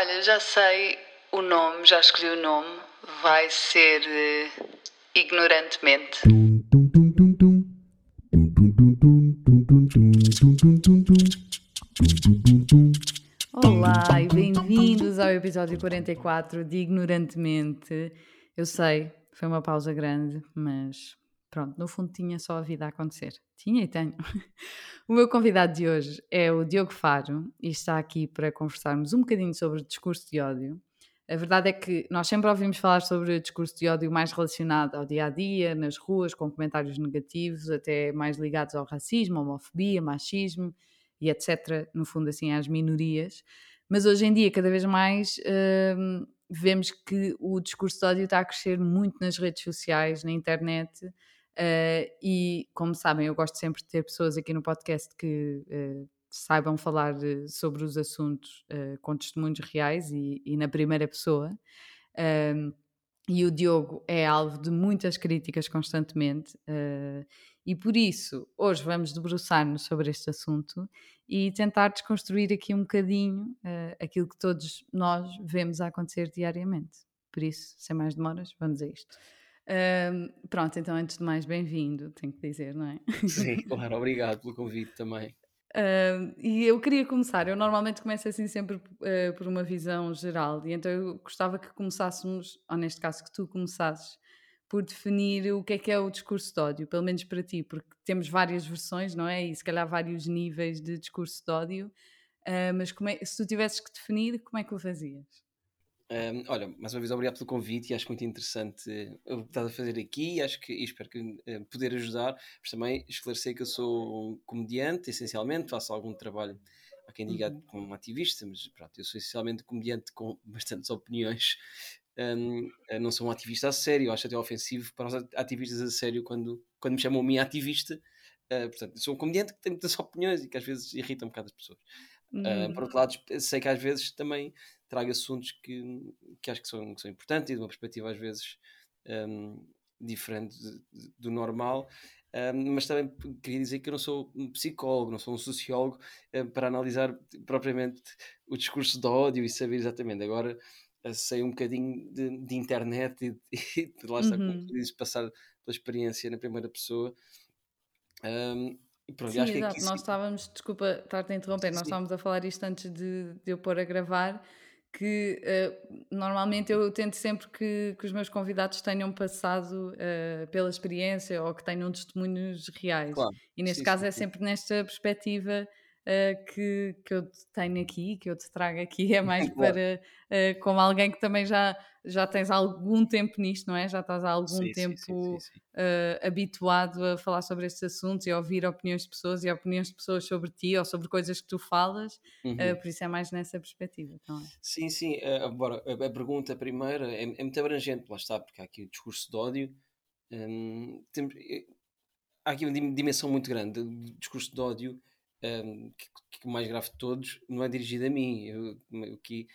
Olha, já sei o nome, já escolhi o nome. Vai ser eh, Ignorantemente. Olá e bem-vindos ao episódio 44 de Ignorantemente. Eu sei, foi uma pausa grande, mas pronto, no fundo tinha só a vida a acontecer. Tinha e tenho. O meu convidado de hoje é o Diogo Faro e está aqui para conversarmos um bocadinho sobre o discurso de ódio. A verdade é que nós sempre ouvimos falar sobre o discurso de ódio mais relacionado ao dia a dia, nas ruas, com comentários negativos, até mais ligados ao racismo, homofobia, machismo e etc. No fundo, assim, às minorias. Mas hoje em dia, cada vez mais, hum, vemos que o discurso de ódio está a crescer muito nas redes sociais, na internet Uh, e como sabem, eu gosto sempre de ter pessoas aqui no podcast que uh, saibam falar de, sobre os assuntos uh, com testemunhos reais e, e na primeira pessoa. E o Diogo é alvo de muitas críticas constantemente, e por isso hoje vamos debruçar-nos sobre este assunto e tentar desconstruir aqui um bocadinho aquilo que todos nós vemos a acontecer diariamente. Por isso, sem mais demoras, vamos a isto. Um, pronto, então antes de mais, bem-vindo, tenho que dizer, não é? Sim, claro, obrigado pelo convite também. Uh, e eu queria começar, eu normalmente começo assim sempre uh, por uma visão geral, e então eu gostava que começássemos, ou neste caso que tu começasses, por definir o que é que é o discurso de ódio, pelo menos para ti, porque temos várias versões, não é? E se calhar vários níveis de discurso de ódio, uh, mas é, se tu tivesses que definir, como é que o fazias? Um, olha, mais uma vez obrigado pelo convite e acho muito interessante o que estás a fazer aqui e acho que e espero que uh, poder ajudar, mas também esclarecer que eu sou um comediante, essencialmente, faço algum trabalho, há quem diga uhum. como ativista, mas pronto, eu sou essencialmente comediante com bastantes opiniões. Um, não sou um ativista a sério, acho até ofensivo para os ativistas a sério quando, quando me chamam a mim ativista. Uh, portanto, sou um comediante que tem muitas opiniões e que às vezes irrita um bocado as pessoas. Uh, por outro lado, sei que às vezes também trago assuntos que, que acho que são, que são importantes e de uma perspectiva às vezes um, diferente de, de, do normal. Um, mas também queria dizer que eu não sou um psicólogo, não sou um sociólogo um, para analisar propriamente o discurso de ódio e saber exatamente. Agora uh, sei um bocadinho de, de internet e, e lá está, uhum. como tu dizes, passar pela experiência na primeira pessoa. Um, Pronto, Sim, exato. Que... Nós estávamos, desculpa estar-te a interromper, Sim. nós estávamos a falar isto antes de, de eu pôr a gravar, que uh, normalmente eu tento sempre que, que, os meus convidados tenham passado uh, pela experiência ou que tenham testemunhos reais. Claro. E neste sim, caso sim, é sempre nesta perspectiva uh, que, que eu tenho aqui, que eu te trago aqui, é mais para uh, como alguém que também já, já tens algum tempo nisto, não é? Já estás há algum sim, tempo uh, habituado a falar sobre estes assuntos e a ouvir opiniões de pessoas e opiniões de pessoas sobre ti ou sobre coisas que tu falas, uhum. por isso é mais nessa perspectiva. Então, Sim, sim, agora a, a pergunta primeira é, é muito abrangente, lá está, porque há aqui o discurso de ódio. Hum, temos, há aqui uma dimensão muito grande do discurso de ódio um, que, que, o mais grave de todos não é dirigido a mim. Eu, eu que,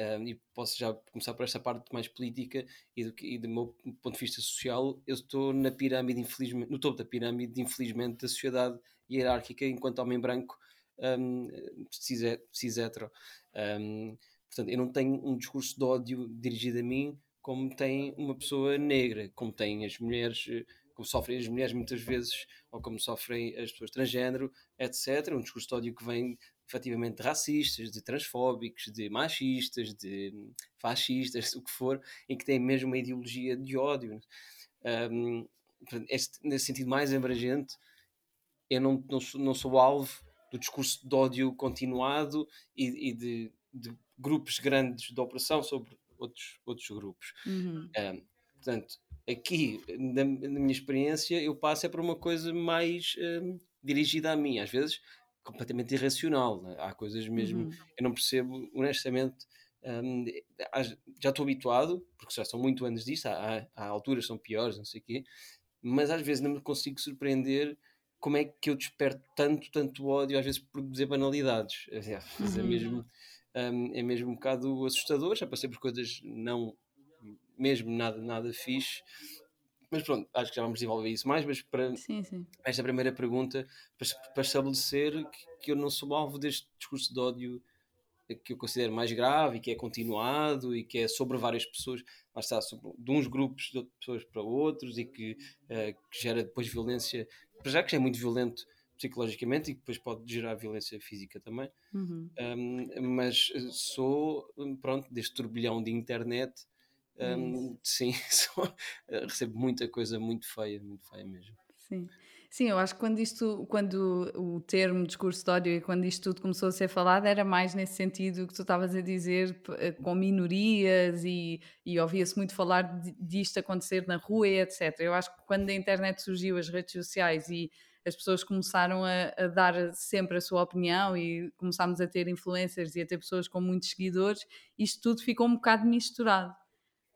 um, e posso já começar por esta parte mais política e do, e do meu ponto de vista social, eu estou na pirâmide, infelizmente, no topo da pirâmide, infelizmente, da sociedade hierárquica enquanto homem branco um, cis, hetero. Um, portanto, eu não tenho um discurso de ódio dirigido a mim como tem uma pessoa negra, como têm as mulheres como sofrem as mulheres muitas vezes, ou como sofrem as pessoas transgênero, etc. Um discurso de ódio que vem efetivamente de racistas, de transfóbicos, de machistas, de fascistas, o que for, em que tem mesmo uma ideologia de ódio. Um, este, nesse sentido mais abrangente, eu não, não, sou, não sou alvo do discurso de ódio continuado e, e de, de, grupos grandes de opressão sobre outros, outros grupos. Uhum. Um, portanto, aqui, na, na, minha experiência, eu passo é para uma coisa mais um, dirigida a mim, às vezes completamente irracional. Né? Há coisas mesmo, uhum. eu não percebo, honestamente. Um, já estou habituado, porque já são muito anos disto, há, há, alturas são piores, não sei o quê, mas às vezes não me consigo surpreender como é que eu desperto tanto, tanto ódio, às vezes por dizer banalidades. É, é, uhum. mesmo, um, é mesmo um bocado assustador, já passei por coisas não mesmo nada, nada fixe. Mas pronto, acho que já vamos desenvolver isso mais, mas para sim, sim. esta primeira pergunta, para, para estabelecer que, que, eu não sou alvo deste discurso de ódio que eu considero mais grave e que é continuado e que é sobre várias pessoas, mas está, sobre, de uns grupos de pessoas para outros e que, uh, que gera depois violência, já que já é muito violento psicologicamente e que depois pode gerar violência física também. Uhum. Um, mas sou, pronto, deste turbilhão de internet, um, sim, sou, recebo muita coisa muito feia, muito feia mesmo. Sim. Sim, eu acho que quando isto, quando o termo discurso de ódio e quando isto tudo começou a ser falado, era mais nesse sentido que tu estavas a dizer, eh, com minorias e, e ouvia-se muito falar disto acontecer na rua e etc. Eu acho que quando a internet surgiu, as redes sociais e as pessoas começaram a, a, dar sempre a sua opinião e começámos a ter influencers e a ter pessoas com muitos seguidores, isto tudo ficou um bocado misturado.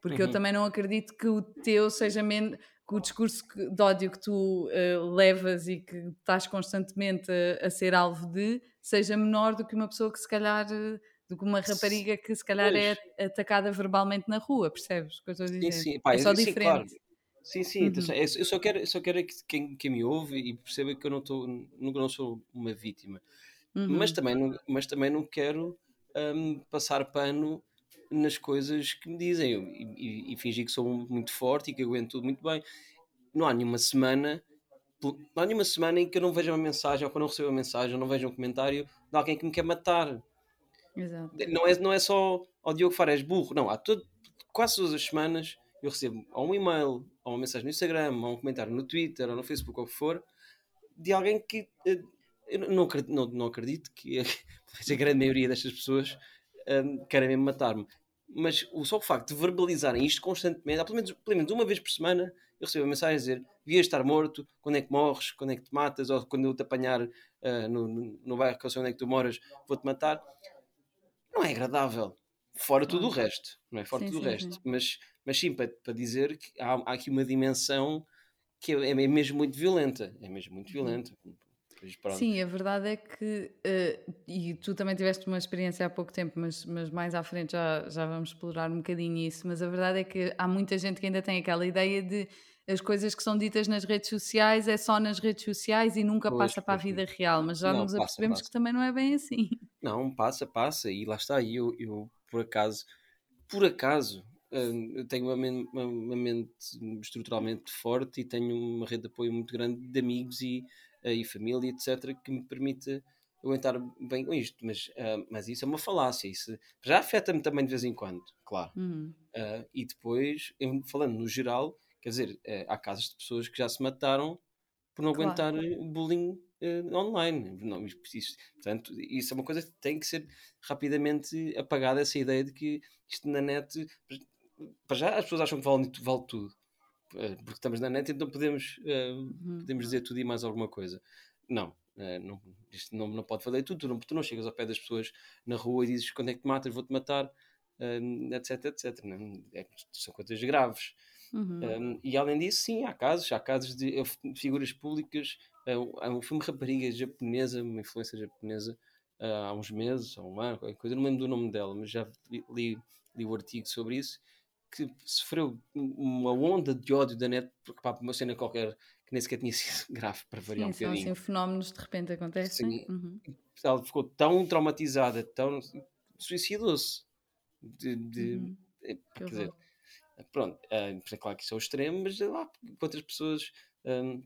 Porque uhum. eu também não acredito que o teu seja menos que o discurso de ódio que tu uh, levas e que estás constantemente a, a, ser alvo de seja menor do que uma pessoa que se calhar uh, do que uma rapariga que se calhar é pois. é atacada verbalmente na rua, percebes o que eu estou a dizer? Sim, sim. Pá, é só sim, diferente. Claro. Sim, sim, uhum. eu só quero, eu só quero que quem, quem me ouve e perceba que eu não, estou nunca não sou uma vítima, uhum. mas, também não, mas também não quero um, passar pano nas coisas que me dizem e, e, e, fingir que sou muito forte e que aguento tudo muito bem. Não há nenhuma semana, não há nenhuma semana em que eu não veja uma mensagem ou que eu não receba uma mensagem ou não veja um comentário de alguém que me quer matar. Exato. Não é, não é só ao Diogo Fares burro, não. Há todo, quase todas as semanas eu recebo ou um e-mail, ou uma mensagem no Instagram, ou um comentário no Twitter, ou no Facebook, ou o que for, de alguém que eh, eu não acredito, não, não acredito que a grande maioria destas pessoas um, querem mesmo matar-me. Mas o só o facto de verbalizarem isto constantemente, pelo menos, pelo menos uma vez por semana, eu recebo a mensagem a dizer: devias estar morto, quando é que morres, quando é que te matas, ou quando eu te apanhar uh, no, no, no bairro que eu sei onde é que tu moras, vou-te matar. Não é agradável. Fora tudo o resto, não é? Fora sim, tudo sim, o resto. Sim. Mas, mas sim, para, para dizer que há, há aqui uma dimensão que é, é mesmo muito violenta. É mesmo muito uhum. Violenta. Sim, a verdade é que, uh, e tu também tiveste uma experiência há pouco tempo, mas, mas mais à frente já, já vamos explorar um bocadinho isso, mas a verdade é que há muita gente que ainda tem aquela ideia de as coisas que são ditas nas redes sociais é só nas redes sociais e nunca pois, passa para a vida real, mas já não, nos apercebemos que também não é bem assim. Não, passa, passa, e lá está, e eu, eu por acaso, por acaso, hum, eu tenho uma, uma, uma, mente estruturalmente forte e tenho uma rede de apoio muito grande de amigos e, e família, etc., que me permite aguentar bem com isto. Mas, uh, mas isso é uma falácia. Isso já afeta-me também de vez em quando, claro. Uhum. Uh, e depois, falando no geral, quer dizer, uh, há casos de pessoas que já se mataram por não claro. aguentar bullying online. Não, isso, portanto, isso é uma coisa que tem que ser rapidamente apagada essa ideia de que isto na net. Para já as pessoas acham que vale, vale tudo. Uh, porque estamos na net, então podemos, uh, podemos dizer tudo e mais alguma coisa. Não, não, isto não, não pode valer tudo. Tu não, tu não chegas ao pé das pessoas na rua e dizes quando é que te matas, vou-te matar, etc, etc. Não, é, são coisas graves. Uhum. Um, e além disso, sim, há casos, há casos de figuras públicas Há um filme rapariga japonesa, uma influência japonesa, há uns meses, há um ano, coisa, não lembro do nome dela, mas já li, li o artigo sobre isso, que sofreu uma onda de ódio da net porque pá, uma cena qualquer que nem sequer tinha sido grave para variar Sim, um bocadinho. São assim fenómenos de repente acontecem. Sim. Uhum. Ela ficou tão traumatizada, tão suicidou-se. De, de, uhum. É, quer dizer, pronto, é, claro que isso é o extremo, mas lá, outras pessoas um,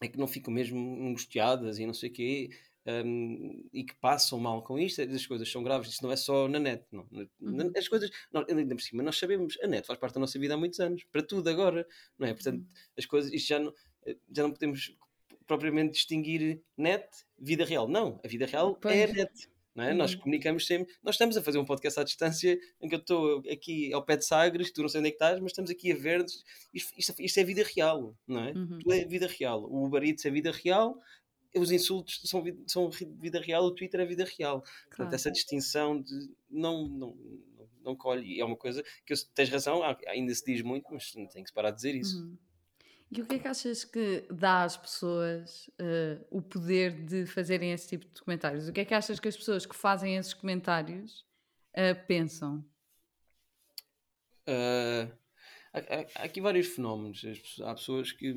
é que não ficam mesmo angustiadas e não sei o quê, um, e que passam mal com isto, as coisas são graves, isso não é só na net, não. Uhum. As coisas, não, ainda por cima, nós sabemos, a net faz parte da nossa vida há muitos anos, para tudo agora, não é? Portanto, uhum. as coisas, isto já não, já não podemos propriamente distinguir net, vida real. Não, a vida real pois. é a net. Não é? Uhum. Nós comunicamos sempre. Nós estamos a fazer um podcast à distância em que eu estou aqui ao pé de Sagres, tu não sei onde é que estás, mas estamos aqui a ver. Isto, isto, isto é vida real, não é? Uhum. Tu é vida real. O Uber Eats é vida real, os insultos são, são vida real, o Twitter é vida real. Claro. Portanto, essa distinção de não, não, não, colhe. E é uma coisa que eu, tens razão, ainda se diz muito, mas tem que parar de dizer isso. Uhum. E o que é que achas que dá às pessoas uh, o poder de fazerem esse tipo de comentários? O que é que achas que as pessoas que fazem esses comentários uh, pensam? Uh, há, há, aqui vários fenómenos. Há pessoas que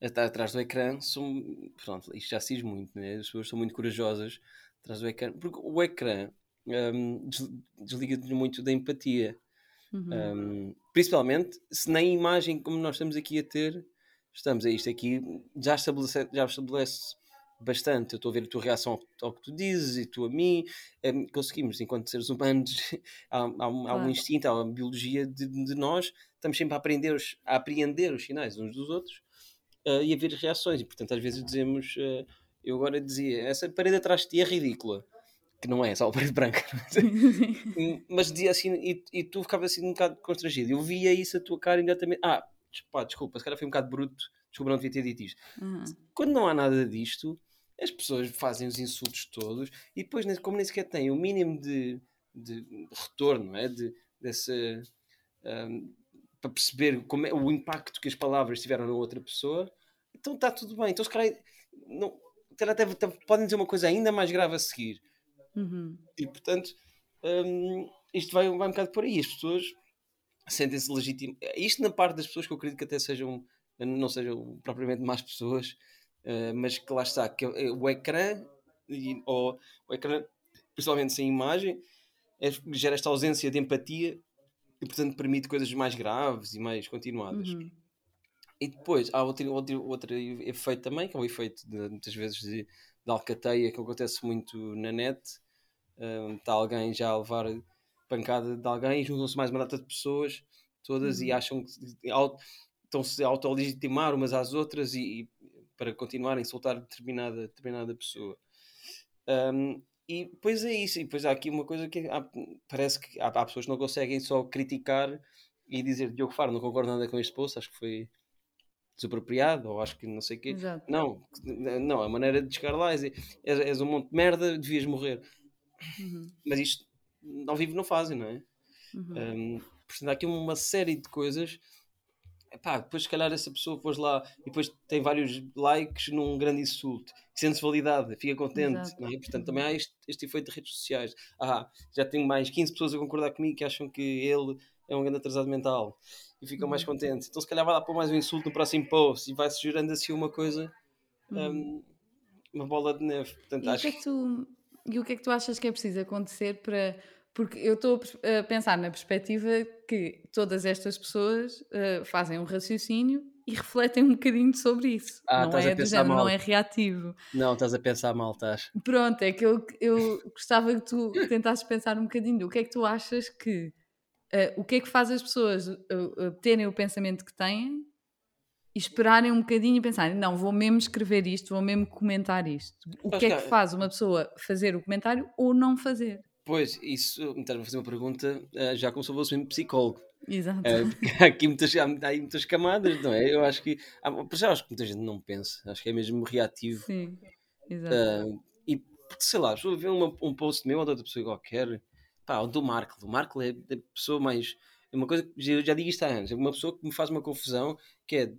atrás do ecrã são. Pronto, isto já se diz muito, né? as pessoas são muito corajosas atrás do ecrã, porque o ecrã um, desliga-te muito da empatia. Uhum. Um, principalmente se na imagem como nós estamos aqui a ter, estamos a isto aqui, já estabelece, já estabelece bastante. Eu estou a ver a tua reação ao, ao, que tu dizes e tu a mim. Um, conseguimos, enquanto seres humanos, há, há, um, claro. um, instinto, há uma biologia de, de, nós, estamos sempre a aprender os, a apreender os sinais uns dos outros uh, e a ver reações. E portanto, às vezes dizemos, uh, eu agora dizia, essa parede atrás de ti é ridícula. Que não é, só a parede branca. Mas dizia assim, e, e, tu ficavas assim um bocado constrangido. Eu via isso a tua cara imediatamente. Ah, pá, desculpa, se calhar foi um bocado bruto. Desculpa, não devia ter dito isto. Uhum. Quando não há nada disto, as pessoas fazem os insultos todos e depois, como nem sequer têm o mínimo de, de retorno, é? de, dessa, um, para perceber como é, o impacto que as palavras tiveram na outra pessoa, então está tudo bem. Então, se calhar, não, até, até, podem dizer uma coisa ainda mais grave a seguir. Uhum. E portanto, um, isto vai, vai um bocado por aí. As pessoas sentem-se legítimas. Isto na parte das pessoas que eu acredito que até sejam, não sejam propriamente más pessoas, uh, mas que lá está, que é o ecrã, e, ou o ecrã, principalmente sem imagem, é, gera esta ausência de empatia e portanto permite coisas mais graves e mais continuadas. Uhum. E depois há outro, outro, outro efeito também, que é o efeito de, muitas vezes de, de alcateia, que acontece muito na net. Um, está alguém já a levar pancada de alguém, juntam-se mais uma data de pessoas, todas, uhum. e acham que estão-se a auto-legitimar umas às outras e, e, para continuarem a soltar determinada, determinada pessoa. Um, e depois é isso, e depois há aqui uma coisa que há, parece que há, há, pessoas que não conseguem só criticar e dizer Diogo Faro, não concordo nada com este post, acho que foi desapropriado, ou acho que não sei o quê. Exato. Não, não, a maneira de chegar lá é dizer, és, és um monte de merda, devias morrer. Uhum. Mas isto ao vivo não fazem, não é? Uhum. Um, portanto, há aqui uma série de coisas Epá, depois se calhar essa pessoa pôs lá e depois tem vários likes num grande insulto, sente-se validade, fica contente, é? Portanto, também há este, este efeito de redes sociais. Ah, já tenho mais 15 pessoas a concordar comigo que acham que ele é um grande atrasado mental e ficam mais uhum. contentes. Então, se calhar vai lá pôr mais um insulto no próximo post e vai-se gerando assim uma coisa, uhum. um, uma bola de neve. Portanto, e, acho... o que é que tu, e o que é que tu achas que é preciso acontecer para porque eu estou a pensar na perspectiva que todas estas pessoas uh, fazem um raciocínio e refletem um bocadinho sobre isso. Ah, não é do género, mal. não é reativo. Não, estás a pensar mal, estás. Pronto, é que eu, eu gostava que tu tentasses pensar um bocadinho. O que é que tu achas que. Uh, o que é que faz as pessoas uh, terem o pensamento que têm e esperarem um bocadinho e pensarem, não, vou mesmo escrever isto, vou mesmo comentar isto. O que é que faz uma pessoa fazer o comentário ou não fazer? Pois, isso, me estás a fazer uma pergunta uh, já como se eu fosse um psicólogo. Exato. Uh, há aqui muitas, há, há muitas camadas, não é? Eu acho que. Há, já acho que muita gente não pensa, acho que é mesmo reativo. Sim, exato. Uh, e sei lá, estou a ver uma, um post meu ou de outra pessoa qualquer, pá, o do Marco. O Marco é a pessoa mais. É uma coisa que eu já digo isto há anos, é uma pessoa que me faz uma confusão que é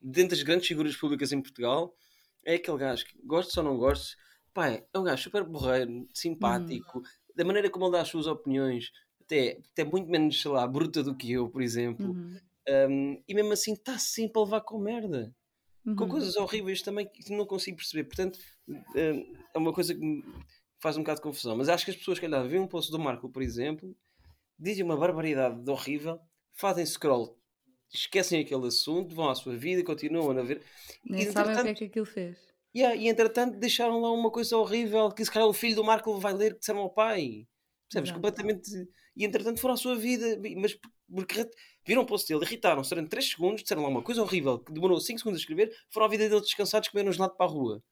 dentro das grandes figuras públicas em Portugal, é aquele gajo que gosto ou não gosto, pá, é um gajo super borreiro, simpático, hum da maneira como ele dá as suas opiniões, até, até muito menos, sei lá, bruta do que eu, por exemplo. Uhum. Um, e mesmo assim está sempre a levar com merda. Uhum. Com coisas horríveis também que não consigo perceber. Portanto, um, é uma coisa que me faz um bocado de confusão. Mas acho que as pessoas, que veem um post do Marco, por exemplo, dizem uma barbaridade de horrível, fazem scroll, esquecem aquele assunto, vão à sua vida, continuam a ver. Nem e, sabem o que é que aquilo fez. Yeah, e entretanto deixaram lá uma coisa horrível que se calhar o filho do Marco vai ler que disseram ao pai. Percebes? Completamente. E entretanto foram à sua vida. Mas porque viram o post dele, irritaram-se durante 3 segundos, disseram lá uma coisa horrível que demorou 5 segundos a escrever, foram à vida dele descansados, comeram um gelado para a rua.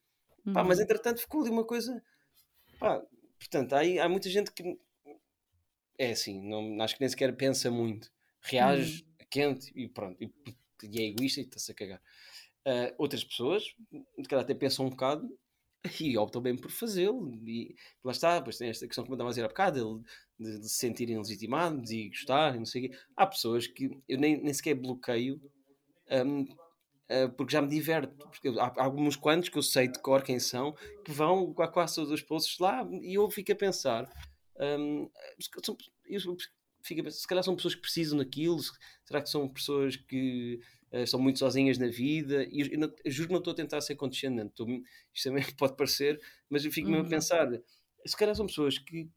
Pá, mas uhum. entretanto ficou ali uma coisa. Pá, portanto, há, há muita gente que. É assim, não, acho que nem sequer pensa muito. Reage uhum. quente e pronto. E, e é egoísta e está-se a cagar. Uh, outras pessoas, de calhar até pensam um bocado e optam bem por fazê-lo. E lá está, depois tem esta questão que me estava a dizer há bocado, de, de, se sentirem legitimados e gostarem, não sei o quê. Há pessoas que eu nem, nem sequer bloqueio um, uh, ah, porque já me diverto. Porque há, há, alguns quantos que eu sei de cor quem são que vão a quase todos os posts lá e eu fico a pensar. Um, eu fico a pensar, se calhar são pessoas que precisam daquilo, será que são pessoas que uh, são muito sozinhas na vida, e eu, não, eu juro que não estou a tentar ser condescendente, estou, isto também pode parecer, mas eu fico mesmo a uhum. pensar, se calhar são pessoas que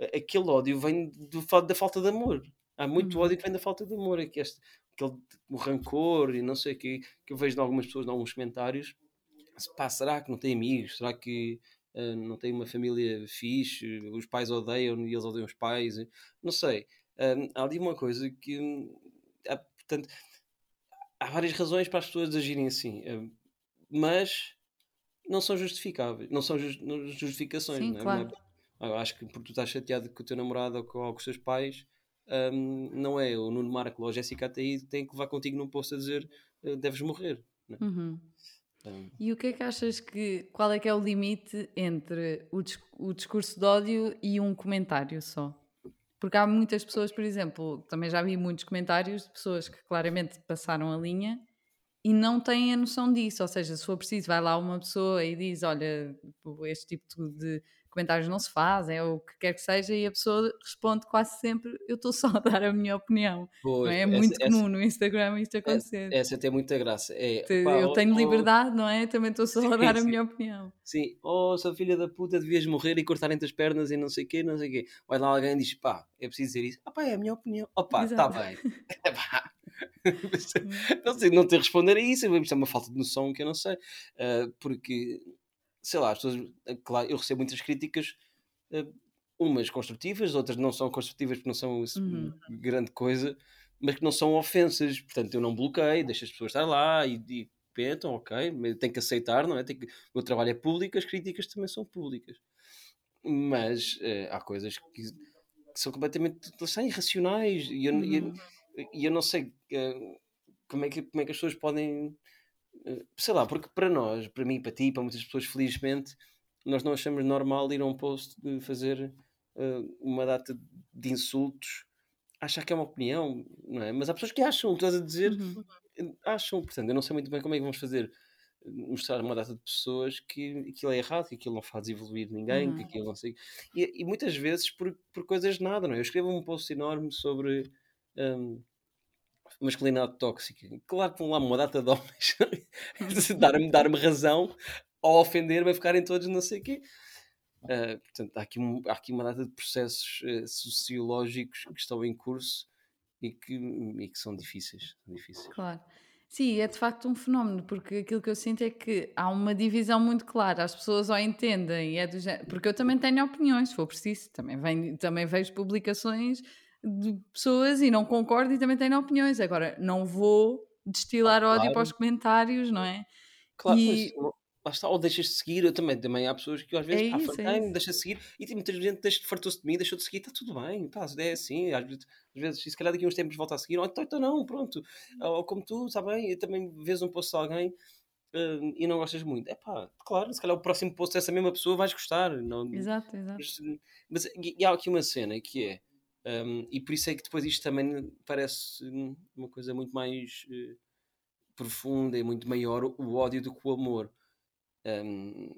a- aquele ódio vem do, da falta de amor. Há muito Uhum. ódio que vem da falta de amor. É que este, aquele, o rancor e não sei o que, que eu vejo de algumas pessoas, em alguns comentários. Pá, será que não tem amigos? Será que ah, não tem uma família fixe? Os pais odeiam e eles odeiam os pais? Não sei. Ah, há ali uma coisa que. hum, há, portanto, há várias razões para as pessoas agirem assim, ah, mas não são justificáveis, não são jus- não- justificações, Sim, não é? claro. É- eu acho que porque tu estás chateado com o teu namorado ou com, ou com os teus pais, hum, não é o Nuno Marco ou a Jéssica Ataí tem que levar contigo num posto a dizer eh, deves morrer. é? Uhum. Hum, E o que é que achas que. Qual é que é o limite entre o, dis- o discurso de ódio e um comentário só? Porque há muitas pessoas, por exemplo, também já vi muitos comentários de pessoas que claramente passaram a linha e não têm a noção disso. Ou seja, se for preciso, vai lá uma pessoa e diz: Olha, tipo, este tipo de comentários não se fazem, ou o que quer que seja, e a pessoa responde quase sempre: Eu estou só a dar a minha opinião. Não pois, é? É essa- muito essa- comum no Instagram isto acontecer. Essa tem muita graça. É, Te- pá, eu tenho oh, liberdade, não é? Também estou só a Sim, dar a sim. minha opinião. Sim, oh, sua filha da puta, devias morrer e cortarem-te as pernas e não sei o quê, não sei o quê. Vai lá alguém e diz, pá, é preciso dizer isso. Ah pá, é a minha opinião. Oh pá, está bem. Epá. não sei, não te responder a isso, isto é uma falta de noção que eu não sei. Ah, porque, sei lá, as pessoas, ah, claro, eu recebo muitas críticas, ah, umas construtivas, outras não são construtivas porque não são Uhum. grande coisa, mas que não são ofensas. Portanto, eu não bloqueio, deixo as pessoas estar lá e, e pensam, ok, mas tem que aceitar, não é? Tem que, o meu trabalho é público, as críticas também são públicas. Mas eh, há coisas que, que são completamente são irracionais e eu, e eu- Uhum. e eu não sei eh, como, é que, como é que as pessoas podem. Eh, sei lá, porque para nós, para mim, para ti, para muitas pessoas, felizmente, nós não achamos normal ir a um post de fazer eh, uma data de insultos, achar que é uma opinião, não é? Mas há pessoas que acham, que estás a dizer, Uhum. acham, portanto, eu não sei muito bem como é que vamos fazer mostrar uma data de pessoas que aquilo é errado, que aquilo não faz evoluir ninguém, que Uhum. aquilo não sei. E, e muitas vezes por, por coisas de nada, não é? Eu escrevo um post enorme sobre hum, masculinidade tóxica. Claro que vão lá uma data de homens dar-me dar razão ao ofender-me a ficarem todos não sei o quê. Ah, portanto, há aqui, há aqui uma data de processos eh, sociológicos que estão em curso e que, e que são difíceis. Difíceis. Claro. Sim, é de facto um fenómeno, porque aquilo que eu sinto é que há uma divisão muito clara. As pessoas ou entendem, é do género, porque eu também tenho opiniões, se for preciso, também, venho, também vejo publicações de pessoas e não concordo e também tenho opiniões. Agora, não vou destilar ódio Claro. para os comentários, não é? Claro, E- mas lá está, ou deixas de seguir, eu também, também há pessoas que às vezes É isso, é deixa de seguir, e tem muita gente deixa, fartou-se de mim, deixou de seguir, está tudo bem, pá, é assim, às vezes, às vezes, se calhar daqui a uns tempos volta a seguir, ou então, então não, pronto, ou como tu, está bem, e também vês um post de alguém hum, e não gostas muito, é pá, claro, se calhar o próximo post dessa mesma pessoa vais gostar, não, Exato, exato. mas, mas e, e há aqui uma cena que é, hum, e por isso é que depois isto também parece uma coisa muito mais eh, profunda e muito maior o ódio do que o amor. Hum,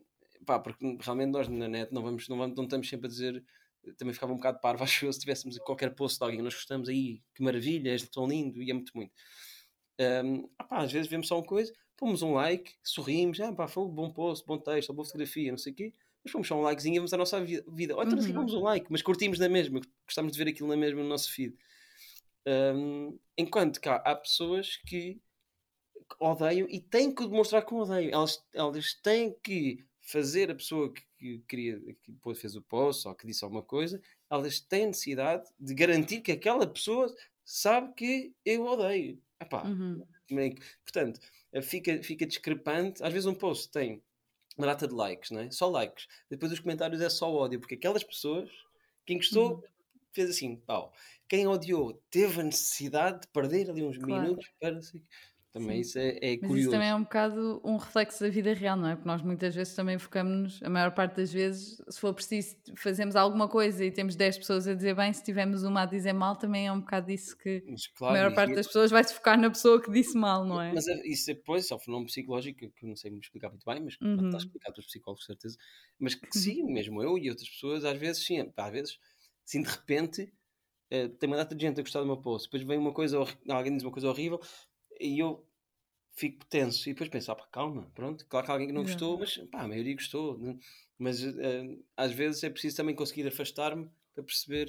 pá, porque realmente nós na net não, vamos, não, vamos, não estamos sempre a dizer. Também ficava um bocado parvo, acho eu, se tivéssemos qualquer post de alguém nós gostamos aí, que maravilha, és tão lindo e é muito, muito. Hum, ah às vezes vemos só uma coisa, pomos um like, sorrimos, ah pá, foi um bom post, bom texto, boa fotografia, não sei o quê, mas pomos só um likezinho e vamos à nossa vi- vida. Ou então Uhum. pomos um like, mas curtimos na mesma, gostamos de ver aquilo na mesma no nosso feed. Hum, enquanto que há, pessoas que odeiam e têm que demonstrar que odeiam. Elas, elas têm que fazer a pessoa que, que queria, que depois fez o post ou que disse alguma coisa, elas têm necessidade de garantir que aquela pessoa sabe que eu odeio. Epá, Uhum. é portanto, fica, fica discrepante. Às vezes um post tem uma data de likes, não é? Só likes. Depois os comentários é só ódio, porque aquelas pessoas, quem gostou, Uhum. fez assim, pau. Quem odiou teve a necessidade de perder ali uns Claro. minutos para... se- Também Sim. isso é, é Mas isso curioso. também é um bocado um reflexo da vida real, não é? Porque nós muitas vezes também focamos-nos, a maior parte das vezes, se for preciso, fazemos alguma coisa e temos 10 pessoas a dizer bem, se tivermos uma a dizer mal, também é um bocado disso que Mas, a claro, maior isso parte é- das pessoas vai se focar na pessoa que disse mal, não é? Mas é- isso depois é um fenómeno psicológico que eu não sei me explicar muito bem, mas Uhum. está explicado pelos psicólogos, de certeza. Mas que sim, mesmo eu e outras pessoas, às vezes, sim, às vezes, sim, de repente, eh, tem uma data de gente a gostar do meu post, depois vem uma coisa, alguém diz uma coisa horrível e eu fico tenso e depois penso, ah, pá, calma, pronto, claro que alguém que não gostou, mas pá, a maioria gostou. né? Mas eh, às vezes é preciso também conseguir afastar-me para perceber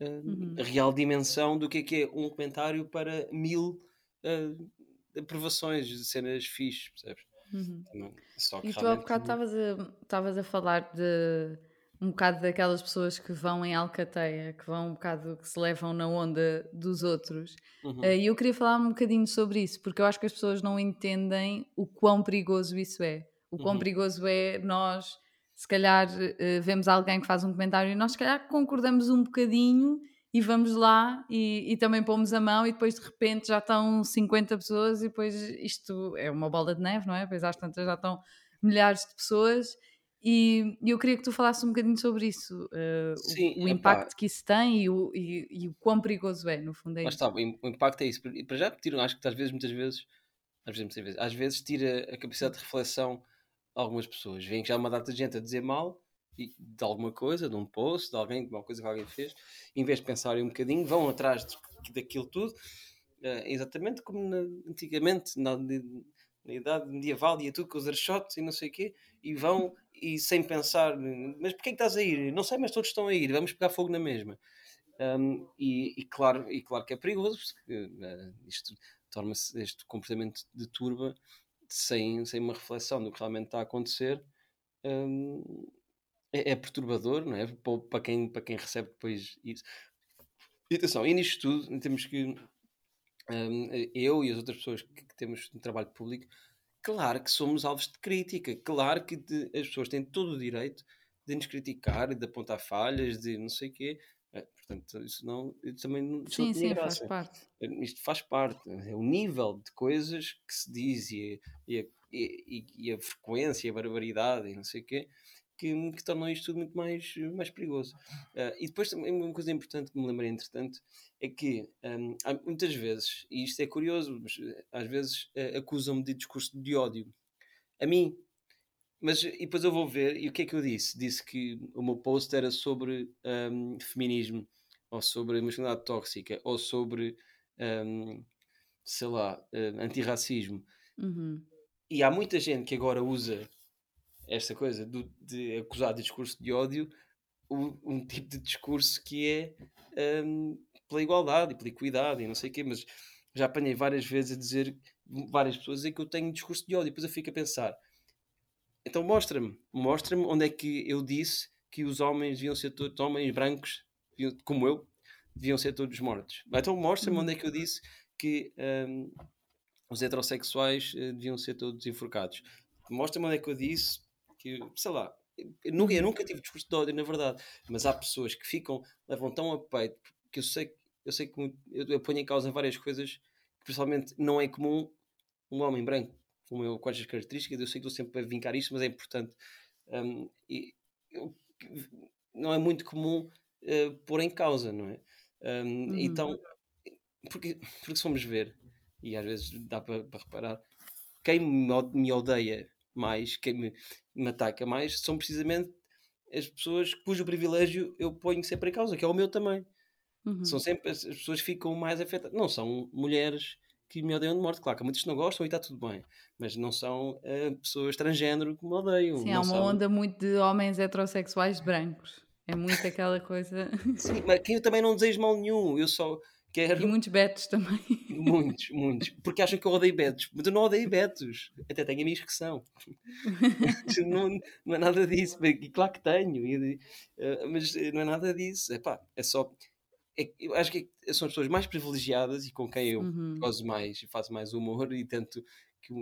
uh, Uhum. a real dimensão do que é que é um comentário para mil uh, aprovações de cenas fixes, percebes? Uhum. Também, Só que E tu há bocado estavas a, estavas a falar de um bocado daquelas pessoas que vão em alcateia, que vão um bocado, que se levam na onda dos outros. Uhum, Eh, E eu queria falar um bocadinho sobre isso, porque eu acho que as pessoas não entendem o quão perigoso isso é. O quão Uhum. perigoso é nós, se calhar, eh, vemos alguém que faz um comentário e nós, se calhar, concordamos um bocadinho e vamos lá e, e também pomos a mão e depois de repente já estão 50 pessoas e depois isto é uma bola de neve, não é? Depois às tantas já estão milhares de pessoas e eu queria que tu falasses um bocadinho sobre isso, o, Sim, o epá, impacto que isso tem e o, e, e o quão perigoso é, no fundo é isso. está, o im- o impacto é isso. E para já, tira, acho que às vezes, muitas vezes, às vezes, muitas vezes, às vezes tira a capacidade de reflexão a algumas pessoas. Vêm que já uma data de gente a dizer mal e- de alguma coisa, de um post, de alguém, de uma coisa que alguém fez, em vez de pensarem um bocadinho, vão atrás de- daquilo tudo, eh, exatamente como na- antigamente, na, na idade medieval, ia tudo com os archotes e não sei o quê, e vão e sem pensar, mas porquê é que estás a ir? Não sei, mas todos estão a ir, vamos pegar fogo na mesma. Um, e, e claro, e claro que é perigoso, porque uh, isto torna-se este comportamento de turba sem, sem uma reflexão do que realmente está a acontecer. um, é, é perturbador, não é? Para, quem, para quem recebe depois isso. E atenção, e nisto tudo temos que um, eu e as outras pessoas que, que temos trabalho público, claro que somos alvos de crítica, claro que de- as pessoas têm todo o direito de nos criticar, de apontar falhas, de não sei o quê. Eh, Portanto, isso não, também não, isso não Sim, tinha sim, faz graça. parte. Isto faz parte, é o nível de coisas que se diz e, a- e, a, e- e a frequência, a barbaridade e não sei o quê, que, que tornam isto tudo muito mais, mais perigoso. Ah, e depois também uma coisa importante que me lembrei, entretanto, é que hum, há muitas vezes, e isto é curioso, mas eh, às vezes eh, acusam-me de discurso de ódio. A mim. Mas e depois eu vou ver, e o que é que eu disse? Disse que o meu post era sobre hum, feminismo, ou sobre masculinidade tóxica, ou sobre, hum, sei lá, eh, antirracismo. Uhum. E há muita gente que agora usa esta coisa do- de acusar de discurso de ódio o- um tipo de discurso que é hum, pela igualdade e pela equidade e não sei o quê, mas já apanhei várias vezes a dizer, várias pessoas a dizer que eu tenho discurso de ódio, e depois eu fico a pensar, então mostra-me, mostra-me onde é que eu disse que os homens deviam ser todos, homens brancos, como eu, deviam ser todos mortos. Então mostra-me onde é que eu disse que hum, os heterossexuais eh, deviam ser todos enforcados. Mostra-me onde é que eu disse que, sei lá, eu nunca, eu nunca tive discurso de ódio, na verdade, mas há pessoas que ficam, levam tão a peito, que eu sei, eu sei que eu, eu ponho em causa várias coisas que principalmente não é comum um homem branco, como eu, com estas características, eu sei que estou sempre a vincar isto, mas é importante. Hum, e eu- não é muito comum eh, pôr em causa, não é? Hum, Uhum. Então, porque, porque se formos ver, e às vezes dá para, para reparar, quem me odeia mais, quem me, me ataca mais, são precisamente as pessoas cujo privilégio eu ponho sempre em causa, que é o meu também. Uhum. São sempre as, as pessoas que ficam mais afetadas. Não são mulheres que me odeiam de morte, claro que muitos não gostam e está tudo bem, mas não são eh, pessoas transgênero que me odeiam. Sim, há uma são... onda muito de homens heterossexuais brancos. É muito aquela coisa. Sim, mas que eu também não desejo mal nenhum, eu só E quero muitos betos também. muitos, muitos, porque acham que eu odeio betos, mas eu não odeio betos, até tenho amigos que são. não, não é nada disso, e claro que tenho, e, eh, mas não é nada disso, Epá, é só. é- eu acho que são as pessoas mais privilegiadas e com quem eu Uhum. gozo mais e faço mais humor e tento que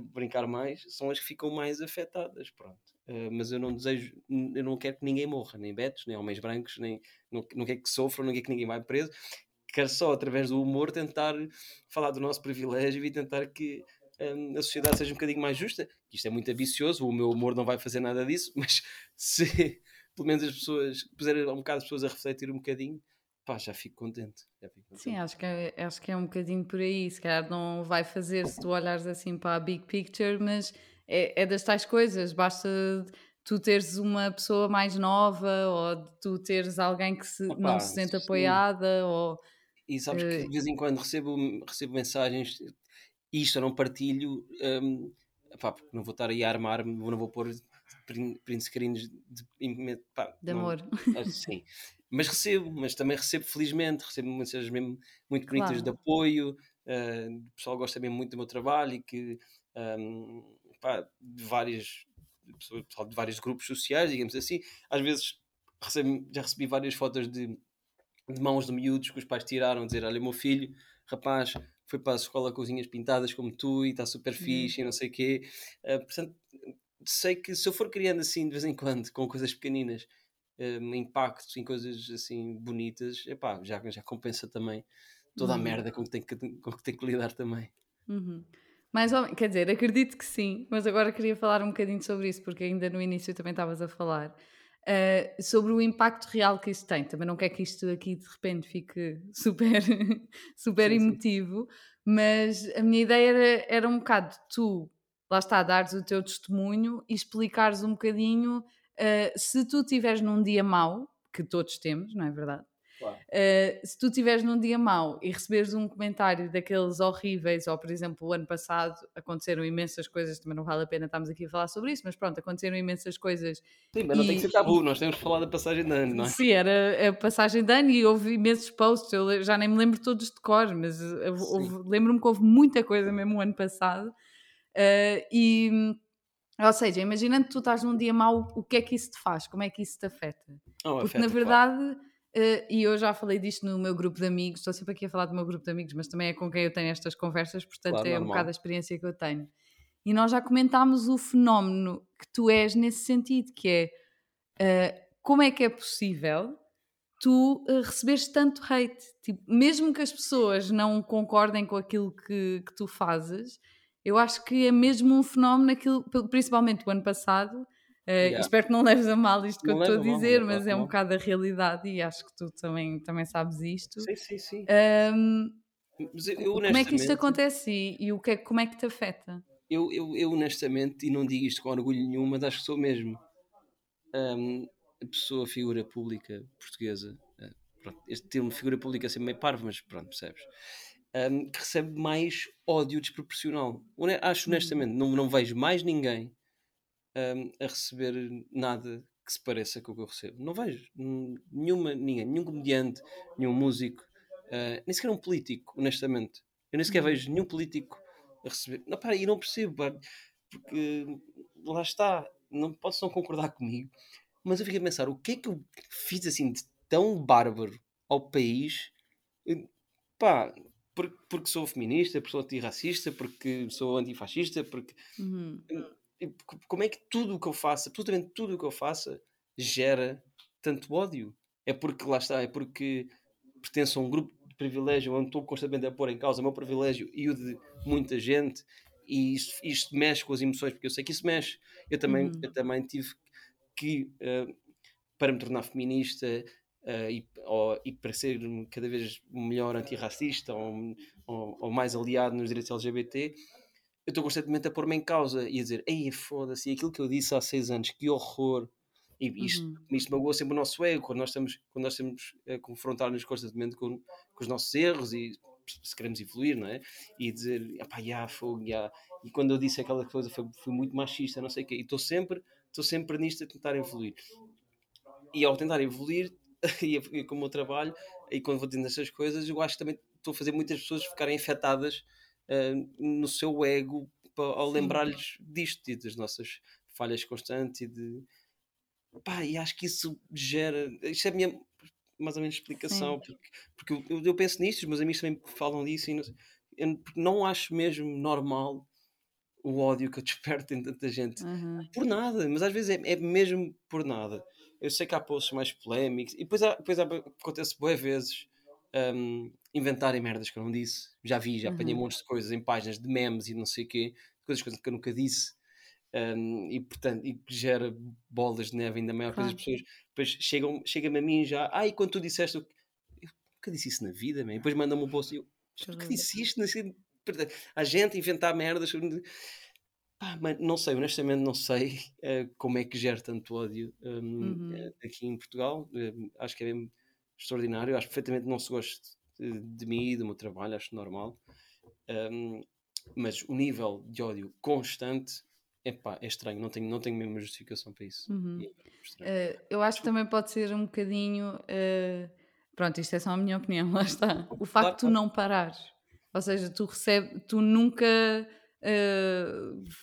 brincar mais, são as que ficam mais afetadas, pronto. Eh, mas eu não desejo, eu não quero que ninguém morra, nem betos, nem homens brancos, nem não, não quero que sofram, não quero que ninguém vá preso. Quero só, através do humor, tentar falar do nosso privilégio e tentar que hum, a sociedade seja um bocadinho mais justa. Isto é muito ambicioso, o meu humor não vai fazer nada disso, mas se pelo menos as pessoas puserem um bocado as pessoas a refletir um bocadinho, pá, já fico contente. Já fico contente. Sim, acho que, é, acho que é um bocadinho por aí. Se calhar não vai fazer se tu olhares assim para a big picture, mas é, é das tais coisas. Basta tu teres uma pessoa mais nova ou tu teres alguém que se, Opa, não se sente sim. apoiada ou E sabes que Eh, de vez em quando recebo, recebo mensagens, isto eu não partilho, hum, pá, porque não vou estar aí a armar-me, não vou pôr print, screens de, pá, de amor. Não, sim. Mas recebo, mas também recebo felizmente, recebo mensagens mesmo muito bonitas claro. de apoio, uh, o pessoal gosta mesmo muito do meu trabalho e que um, pá, de várias de vários grupos sociais, digamos assim, às vezes recebo, já recebi várias fotos de, de mãos de miúdos que os pais tiraram, dizer, olha, meu filho, rapaz, foi para a escola com cozinhas pintadas como tu e está super uhum. fixe uhum. e não sei o quê. Uh, portanto, sei que se eu for criando assim de vez em quando, com coisas pequeninas, um, impactos em coisas assim bonitas, epá, já, já compensa também toda uhum. a merda com que tem que, com que, tem que lidar também. Uhum. Mais ou quer dizer, acredito que sim, mas agora queria falar um bocadinho sobre isso, porque ainda no início também estavas a falar. Uh, sobre o impacto real que isso tem. Também não quer que isto aqui de repente fique super, super sim, emotivo, sim. mas a minha ideia era, era um bocado tu, lá está, dares o teu testemunho e explicares um bocadinho uh, se tu estiveres num dia mau, que todos temos, não é verdade? Claro. Uh, se tu estiveres num dia mau e receberes um comentário daqueles horríveis, ou por exemplo, o ano passado aconteceram imensas coisas, também não vale a pena estarmos aqui a falar sobre isso, mas pronto, aconteceram imensas coisas. Sim, mas e, não tem que ser tabu, nós temos que falar da passagem de ano, não é? Sim, era a passagem de ano e houve imensos posts, eu já nem me lembro todos de cor, mas lembro-me que houve muita coisa mesmo o ano passado. Uh, e. Ou seja, imaginando que tu estás num dia mau, o que é que isso te faz? Como é que isso te afeta? Oh, Porque afeta, na verdade, claro Uh, e eu já falei disto no meu grupo de amigos, estou sempre aqui a falar do meu grupo de amigos, mas também é com quem eu tenho estas conversas, portanto claro, é normal. um bocado a experiência que eu tenho. E nós já comentámos o fenómeno que tu és nesse sentido, que é uh, como é que é possível tu uh, receberes tanto hate? Tipo, mesmo que as pessoas não concordem com aquilo que, que tu fazes, eu acho que é mesmo um fenómeno, aquilo, principalmente o ano passado, Uh, yeah. Espero que não leves a mal isto que não eu estou a dizer, mal, mas é um bocado a realidade e acho que tu também, também sabes isto. Sim, sim, sim. Um, eu, como é que isto acontece e, e, o que é, como é que te afeta? Eu, eu, eu, honestamente, e não digo isto com orgulho nenhum, mas acho que sou mesmo um, a pessoa, figura pública portuguesa. Uh, pronto, este termo figura pública é sempre meio parvo, mas pronto, percebes? Um, que recebe mais ódio desproporcional. Acho honestamente, não, não vejo mais ninguém um, a receber nada que se pareça com o que eu recebo. Não vejo nenhuma, ninguém, nenhum comediante, nenhum músico, uh, nem sequer um político, honestamente. Eu nem sequer vejo nenhum político a receber. Não, para, e não percebo, pá, porque lá está, não posso não concordar comigo, mas eu fico a pensar, o que é que eu fiz assim de tão bárbaro ao país? Pá, porque, porque sou feminista, porque sou antirracista, porque sou antifascista, porque uhum como é que tudo o que eu faço, absolutamente tudo o que eu faça, gera tanto ódio? É porque lá está, é porque pertenço a um grupo de privilégio onde estou constantemente a pôr em causa o meu privilégio e o de muita gente, e isto, isto mexe com as emoções, porque eu sei que isso mexe. Eu também, uhum. eu também tive que, uh, para me tornar feminista uh, e, ou, e para ser cada vez melhor antirracista ou, ou, ou mais aliado nos direitos LGBT, eu estou constantemente a pôr-me em causa e a dizer, ei, foda-se, aquilo que eu disse há seis anos, que horror. E isto, uhum. isto magoa sempre o nosso ego, quando nós estamos, quando nós estamos a confrontar-nos constantemente com, com, os nossos erros e se queremos evoluir, não é? E dizer, pá, já, fogo, já. E quando eu disse aquela coisa, foi, foi muito machista, não sei o quê. E estou sempre, estou sempre nisto a tentar evoluir. E ao tentar evoluir, e com o meu trabalho, e quando vou dizendo essas coisas, eu acho que também estou a fazer muitas pessoas ficarem afetadas uh, no seu ego ao lembrar-lhes disto e das nossas falhas constantes e de pá, e acho que isso gera isto é a minha mais ou menos explicação Sim. porque, porque eu, eu, penso nisto, os meus amigos também falam disso e não, eu não acho mesmo normal o ódio que eu desperto em tanta gente uhum. por nada, mas às vezes é, é, mesmo por nada. Eu sei que há posts mais polémicos e depois, há, depois há, acontece boas vezes um, inventarem merdas que eu não disse. Já vi, já apanhei uhum. montes de coisas em páginas de memes e não sei o quê, coisas, coisas que eu nunca disse. Um, e portanto, e gera bolas de neve ainda maior claro. as pessoas depois chegam, chegam-me a mim já, ah, e quando tu disseste eu, eu nunca disse isso na vida, man. depois mandam-me um post e eu, nunca disse isto, a gente inventar merdas ah, não sei, honestamente não sei uh, como é que gera tanto ódio um, uhum. uh, aqui em Portugal. Uh, acho que é mesmo extraordinário. Acho perfeitamente que não se goste de, mim e do meu trabalho, acho normal. Um, mas o nível de ódio constante epá, é estranho, não tenho, não tenho mesmo justificação para isso. Uhum. É. Eh, eu acho que também pode ser um bocadinho. eh, pronto, isto é só a minha opinião, lá está. O facto de tu não parares. Ou seja, tu recebes, tu nunca eh,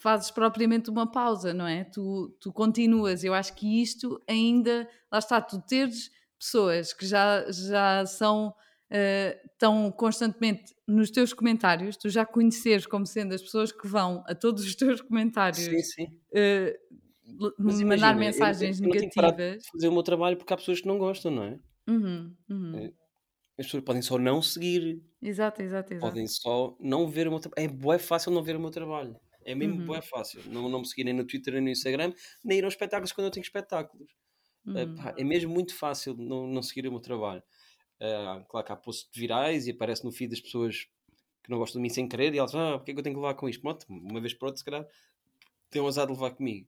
fazes propriamente uma pausa, não é? Tu, tu continuas. Eu acho que isto ainda, lá está, tu teres pessoas que já, já são. Estão constantemente nos teus comentários, tu já conheceres como sendo as pessoas que vão a todos os teus Sim, comentários sim. Mas mandar imagina, eu, eu, mensagens eu não parado negativas. de fazer o meu trabalho porque há pessoas que não gostam, não é? Uhum, uhum. Eh, As pessoas podem só não seguir, Exato, exato, exato. podem só não ver o meu trabalho. É bué fácil não ver o meu trabalho. É mesmo Uhum, bué fácil. Não, não me seguir nem no Twitter nem no Instagram, nem ir aos espetáculos quando eu tenho espetáculos. Uhum. pá, é mesmo muito fácil não, não seguir o meu trabalho. Claro que há posts virais e aparece no feed das pessoas que não gostam de mim sem querer e elas, ah, porque é que eu tenho que levar com isto? Pronto, uma vez por outra, se calhar, têm ousado levar comigo.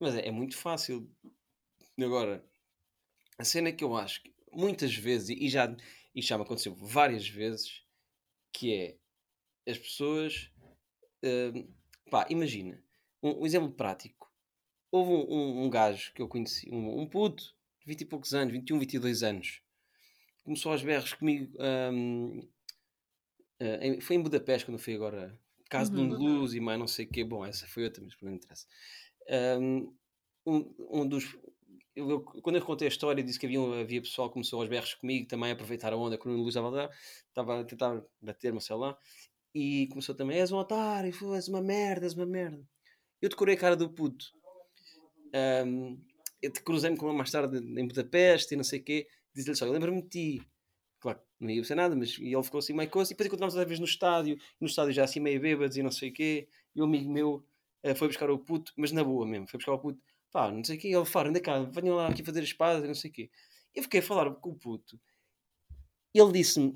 Mas é, é muito fácil. Agora, a cena que eu acho que muitas vezes, e já, e já me aconteceu várias vezes, que é as pessoas. hum, pá, imagina, um, um exemplo prático. Houve um, um, um gajo que eu conheci, um, um puto, de 20 e poucos anos, 21, 22 anos, começou aos berros comigo. hum, eh, em- foi em Budapeste quando eu fui agora. Caso de um de Uhum. luz e mais não sei o quê. Bom, essa foi outra, mas não interessa. Um, um dos. eu- eu- quando eu contei a história, disse que havia, um- havia pessoal que começou aos berros comigo também a aproveitar a onda que o Luz estava a dar, estava a tentar bater-me, sei lá, e começou também: és um otário, és uma merda, és uma merda. Eu decorei a cara do puto. Eu te cruzei-me com ele mais tarde em Budapeste e não sei o quê, disse-lhe só: eu lembro-me de ti. Claro, não ia ser nada, mas e ele ficou assim meio coisa. E depois encontramos outra vez no estádio, no estádio já assim meio bêbados e não sei o quê. E o amigo meu eh, foi buscar o puto, mas na boa mesmo, foi buscar o puto. Pá, não sei o quê. Ele, Faro, anda cá, venham lá aqui fazer as pazes e não sei o quê. Eu fiquei a falar com o puto. Ele disse-me: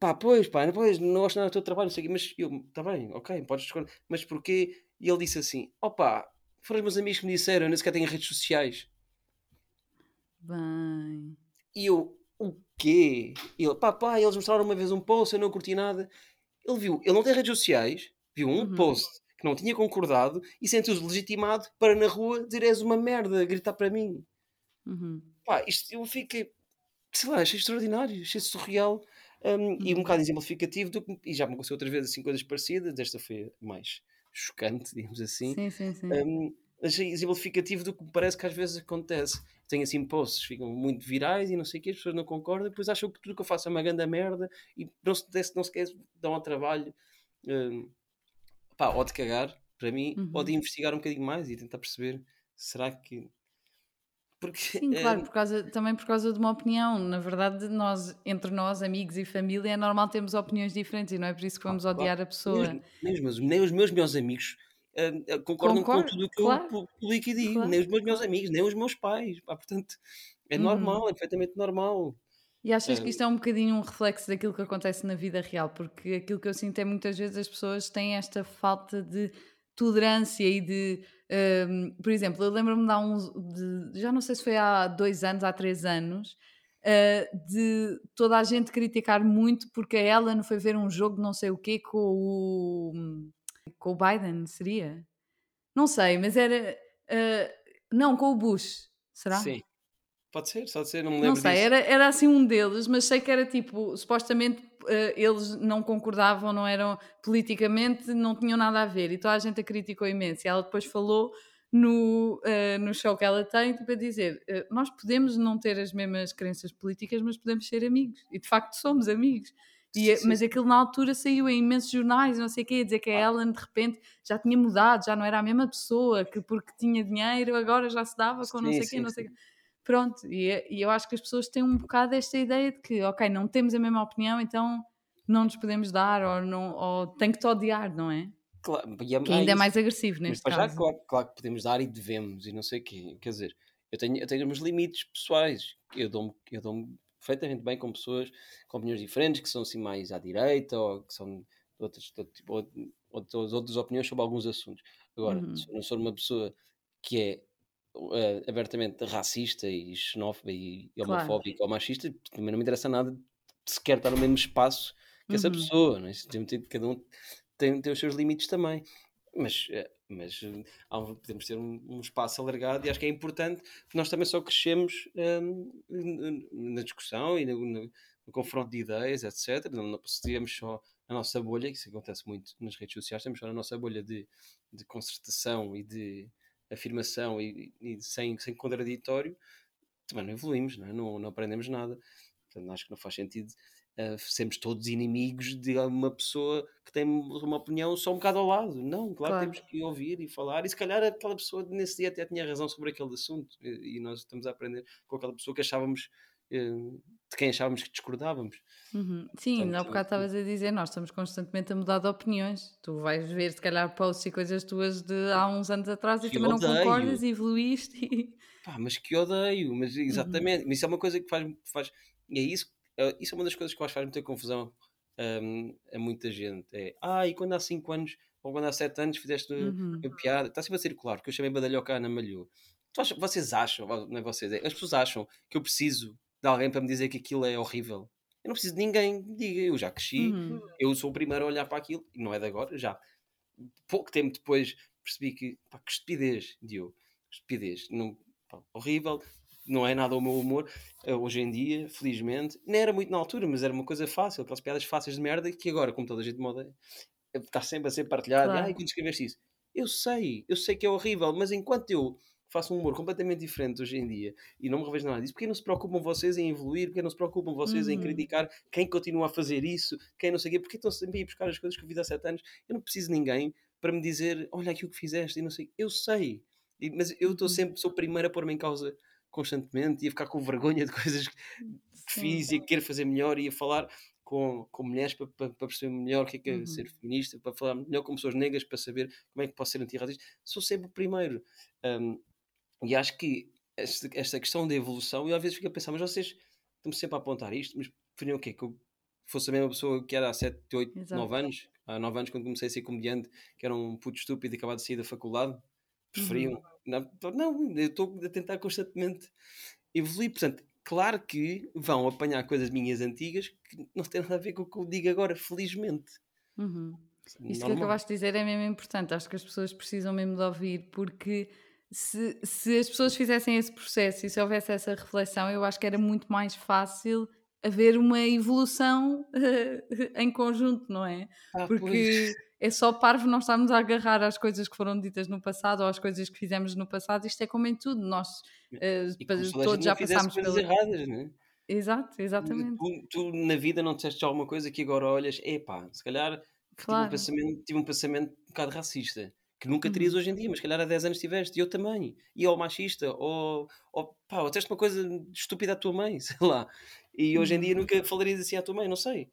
pá, pois, pá, pois, não gosto nada do teu trabalho, não sei o quê. Mas eu, está bem, ok, podes discordar. Mas porquê? E ele disse assim: opá, foram os meus amigos que me disseram, nem sequer tenho redes sociais. Bem. E eu, o quê? E ele, pá, pá, eles mostraram uma vez um post, eu não curti nada. Ele viu, ele não tem redes sociais, viu um Uhum. post que não tinha concordado e sentiu-se legitimado para na rua dizer és uma merda, gritar para mim. Uhum. Pá, isto eu fiquei, sei lá, achei extraordinário, achei surreal hum, e um Uhum. bocado exemplificativo do que, e já me aconteceu outras vezes assim coisas parecidas, esta foi mais chocante, digamos assim. Sim, sim, sim. Hum, achei exemplificativo do que me parece que às vezes acontece. Tem assim posts, ficam muito virais e não sei o que, as pessoas não concordam, depois acham que tudo que eu faço é uma grande merda e não se, não se quer dar ao trabalho hum, pá, ou de cagar para mim, ou de Uhum. investigar um bocadinho mais e tentar perceber será que. Porque Sim, claro, hum, por causa, também por causa de uma opinião. Na verdade, nós, entre nós, amigos e família, é normal termos opiniões diferentes e não é por isso que vamos claro, odiar a pessoa. nem os meus, nem os meus melhores amigos hum, hum, concordam com Concordo, tudo o que eu publico e digo, claro, nem os meus claro. amigos, nem os meus pais, pá, portanto é Uhum. normal, é perfeitamente normal. E achas que Hum, isto é um bocadinho um reflexo daquilo que acontece na vida real? Porque aquilo que eu sinto é muitas vezes as pessoas têm esta falta de tolerância e de. hum, por exemplo, eu lembro-me de há uns. de- já não sei se foi há dois anos, há três anos, ah, de toda a gente criticar muito porque a Ellen foi ver um jogo de não sei o quê com o. com o Biden, seria? Não sei, mas era. ah, não, com o Bush, será? sim, pode ser, pode ser, não me Não lembro sei, disso. era, era assim um deles, mas sei que era tipo, supostamente eh, eles não concordavam, não eram politicamente, não tinham nada a ver, e toda a gente a criticou imenso. E ela depois falou no, eh, no show que ela tem, tipo, a dizer: eh, Nós podemos não ter as mesmas crenças políticas, mas podemos ser amigos, e de facto somos amigos. E, Sim, sim, mas sim. aquilo na altura saiu em imensos jornais, não sei o quê, a dizer que a Ellen de repente já tinha mudado, já não era a mesma pessoa, que porque tinha dinheiro agora já se dava com não sim, sei o quê, não sei o quê. Pronto, e, é- e eu acho que as pessoas têm um bocado esta ideia de que, ok, não temos a mesma opinião, então não nos podemos dar, ou, não, ou tem que te odiar, não é? Claro, e é, Que há ainda é mais agressivo Mas neste já, caso. claro, claro que podemos dar e devemos e não sei o quê. Quer dizer, eu tenho, eu tenho os meus limites pessoais. Eu dou-me eu dou perfeitamente bem com pessoas com opiniões diferentes, que são assim mais à direita ou que são de outras, tipo, ou- outras, outras opiniões sobre alguns assuntos. Agora, Uhum. se eu não sou uma pessoa que é eh, abertamente racista e xenófoba e e Claro. homofóbica ou machista, também não me interessa nada sequer estar no mesmo espaço que essa Uhum. pessoa. Não é? Cada um tem, tem os seus limites também. Mas, eh, mas eh, podemos ter um, espaço alargado e acho que é importante porque nós também só crescemos um, na discussão e no, no, confronto de ideias, etc. Não, não só a nossa bolha, isso acontece muito nas redes sociais, temos só a nossa bolha de, de concertação e de afirmação e, e sem, sem contraditório, também não evoluímos, não, é? não, não aprendemos nada. Portanto, acho que não faz sentido uh, sermos todos inimigos de uma pessoa que tem uma opinião só um bocado ao lado. Não, claro, claro. temos que ouvir e falar. E se calhar aquela pessoa nesse dia até tinha razão sobre aquele assunto. E, e nós estamos a aprender com aquela pessoa que achávamos uh, de quem achávamos que discordávamos. Uhum. Sim, Portanto, há bocado estavas a dizer, nós estamos constantemente a mudar de opiniões. Tu vais ver, se calhar, posts e coisas tuas de há uns anos atrás e também odeio. não concordas e evoluíste. E... Pá, mas que odeio, mas uhum. exatamente. Uhum. Isso é uma coisa que faz, faz e é isso isso é uma das coisas que eu acho que faz muita confusão um, a muita gente. É, ah, e quando há 5 anos ou quando há 7 anos fizeste uhum. uma piada, está sempre a circular, porque eu chamei Badalhoca na Malhou. Vocês acham, não é vocês, é, as pessoas acham que eu preciso de alguém para me dizer que aquilo é horrível. Eu não preciso de ninguém que diga, eu já cresci, uhum. eu sou o primeiro a olhar para aquilo, e não é de agora, já. Pouco tempo depois percebi que, pá, que estupidez, Diogo, estupidez, não, pá, horrível, não é nada o meu humor eh, hoje em dia, felizmente. Nem era muito na altura, mas era uma coisa fácil, aquelas piadas fáceis de merda que agora, como toda a gente moda, está sempre a ser partilhado. Claro. E, ah, quando escreveste isso? Eu sei, eu sei que é horrível, mas enquanto eu faço um humor completamente diferente hoje em dia e não me revejo nada disso, porque não se preocupam vocês em evoluir, porque não se preocupam vocês uhum. em criticar quem continua a fazer isso, quem não sei o quê, porque estão sempre a ir buscar as coisas que eu fiz há sete anos. Eu não preciso de ninguém para me dizer, olha aquilo que fizeste e não sei. Eu sei, mas eu estou uhum. sempre, sou o primeiro a pôr-me em causa constantemente, ia ficar com vergonha de coisas que fiz, ia querer fazer melhor, ia falar com, com mulheres para, para, para perceber melhor o que é, que é uhum. ser feminista, para falar melhor com pessoas negras, para saber como é que posso ser antirracista. Sou sempre o primeiro. Um, e acho que esta, esta questão da evolução, eu às vezes fico a pensar, mas vocês estão sempre a apontar isto, mas preferiam o quê? Que eu fosse a mesma pessoa que era há 7, 8, Exato. 9 anos? Há 9 anos, quando comecei a ser comediante, que era um puto estúpido e acabado de sair da faculdade? Preferiam. Uhum. Não, não, eu estou a tentar constantemente evoluir. Portanto, claro que vão apanhar coisas minhas antigas que não têm nada a ver com o que eu digo agora, felizmente. Uhum. Isso que acabaste de dizer é mesmo importante. Acho que as pessoas precisam mesmo de ouvir, porque se, se as pessoas fizessem esse processo e se houvesse essa reflexão, eu acho que era muito mais fácil haver uma evolução em conjunto, não é? Ah, porque pois é só parvo nós estarmos a agarrar às coisas que foram ditas no passado ou às coisas que fizemos no passado. Isto é como em tudo, nós uh, todos já passámos pelas erradas, não é? Exato, exatamente. Tu, tu, na vida não disseste alguma coisa que agora olhas, epá, se calhar claro. tive, um pensamento, tive um pensamento um bocado racista que nunca terias uhum. hoje em dia, mas se calhar há 10 anos tiveste, e eu também, e ou machista, ou, ou pá, ou uma coisa estúpida à tua mãe, sei lá, e hoje em dia uhum. nunca falarias assim à tua mãe, não sei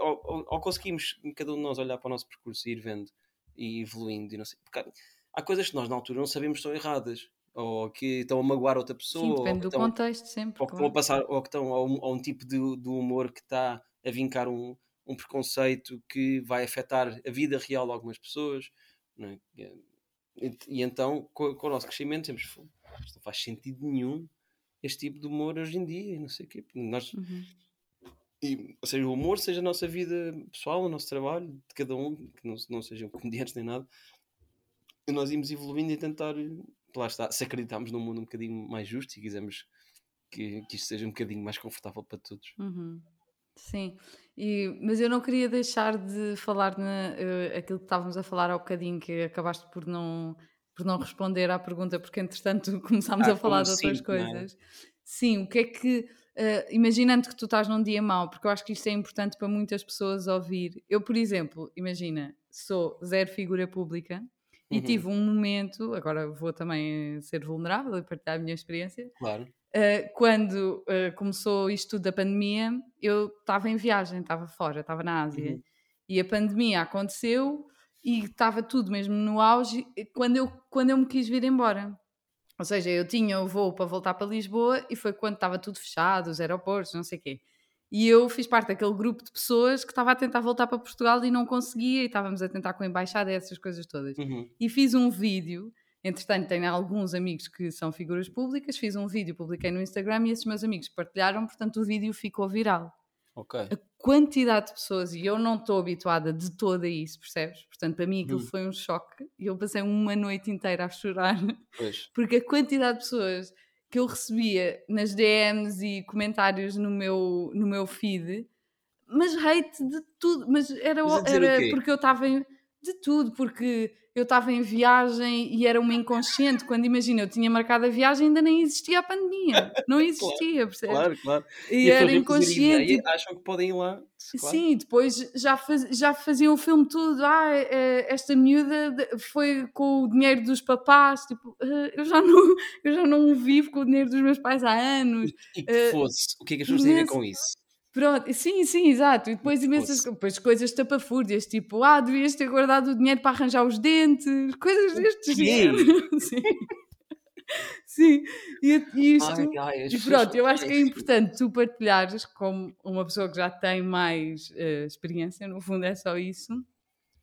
ou, conseguimos cada um de nós olhar para o nosso percurso e ir vendo e evoluindo e não sei, porque há coisas que nós na altura não sabemos que estão erradas ou que estão a magoar outra pessoa Sim, depende do estão, contexto sempre ou que estão a passar ou que estão a um, a um tipo de, de, humor que está a vincar um, um preconceito que vai afetar a vida real de algumas pessoas é? e, e, então com, com, o nosso crescimento temos isto não faz sentido nenhum este tipo de humor hoje em dia não sei o quê. Nós uhum e, ou seja, o humor seja a nossa vida pessoal, o nosso trabalho, de cada um, que não, não sejam comediantes nem nada. E nós íamos evoluindo e tentar, lá está, se acreditarmos num mundo um bocadinho mais justo e quisermos que, que isto seja um bocadinho mais confortável para todos. Uhum. Sim, e, mas eu não queria deixar de falar na, uh, aquilo que estávamos a falar há bocadinho, que acabaste por não, por não responder à pergunta, porque entretanto começámos ah, a falar de outras sim, coisas. É? Sim, o que é que uh, imaginando que tu estás num dia mau, porque eu acho que isto é importante para muitas pessoas ouvir. Eu, por exemplo, imagina, sou zero figura pública e uhum. tive um momento, agora vou também ser vulnerável e partilhar a minha experiência. Claro. Uh, quando uh, começou isto tudo da pandemia, eu estava em viagem, estava fora, estava na Ásia. Uhum. E a pandemia aconteceu e estava tudo mesmo no auge quando eu, quando eu me quis vir embora. Ou seja, eu tinha o voo para voltar para Lisboa e foi quando estava tudo fechado, os aeroportos, não sei o quê. E eu fiz parte daquele grupo de pessoas que estava a tentar voltar para Portugal e não conseguia, e estávamos a tentar com a embaixada e essas coisas todas. Uhum. E fiz um vídeo, entretanto tenho alguns amigos que são figuras públicas, fiz um vídeo, publiquei no Instagram e esses meus amigos partilharam, portanto o vídeo ficou viral. Okay. A quantidade de pessoas, e eu não estou habituada de toda a isso, percebes? Portanto, para mim aquilo Hum. foi um choque e eu passei uma noite inteira a chorar, Pois. porque a quantidade de pessoas que eu recebia nas DMs e comentários no meu, no meu feed, mas hate de tudo, mas era, era porque eu estava de tudo, porque eu estava em viagem e era uma inconsciente. Quando imagina, eu tinha marcado a viagem, ainda nem existia a pandemia, não existia, percebes? Claro, claro. E, E era inconsciente. ideia, acham que podem ir lá. Claro. Sim, depois já, faz, já faziam o filme tudo. Ah, eh, esta miúda foi com o dinheiro dos papás. Tipo, eh, eu, já não, eu já não vivo com o dinheiro dos meus pais há anos. E que Eh, fosse, o que é que as pessoas têm a ver com isso? Pronto, sim, sim, exato. E depois imensas depois coisas tapafúrdias, tipo, ah, devias ter guardado o dinheiro para arranjar os dentes, coisas deste género. Sim. Sim, e, e isto. Ai, ai, E pronto, eu acho que é importante tu partilhares como uma pessoa que já tem mais eh, experiência, no fundo é só isso,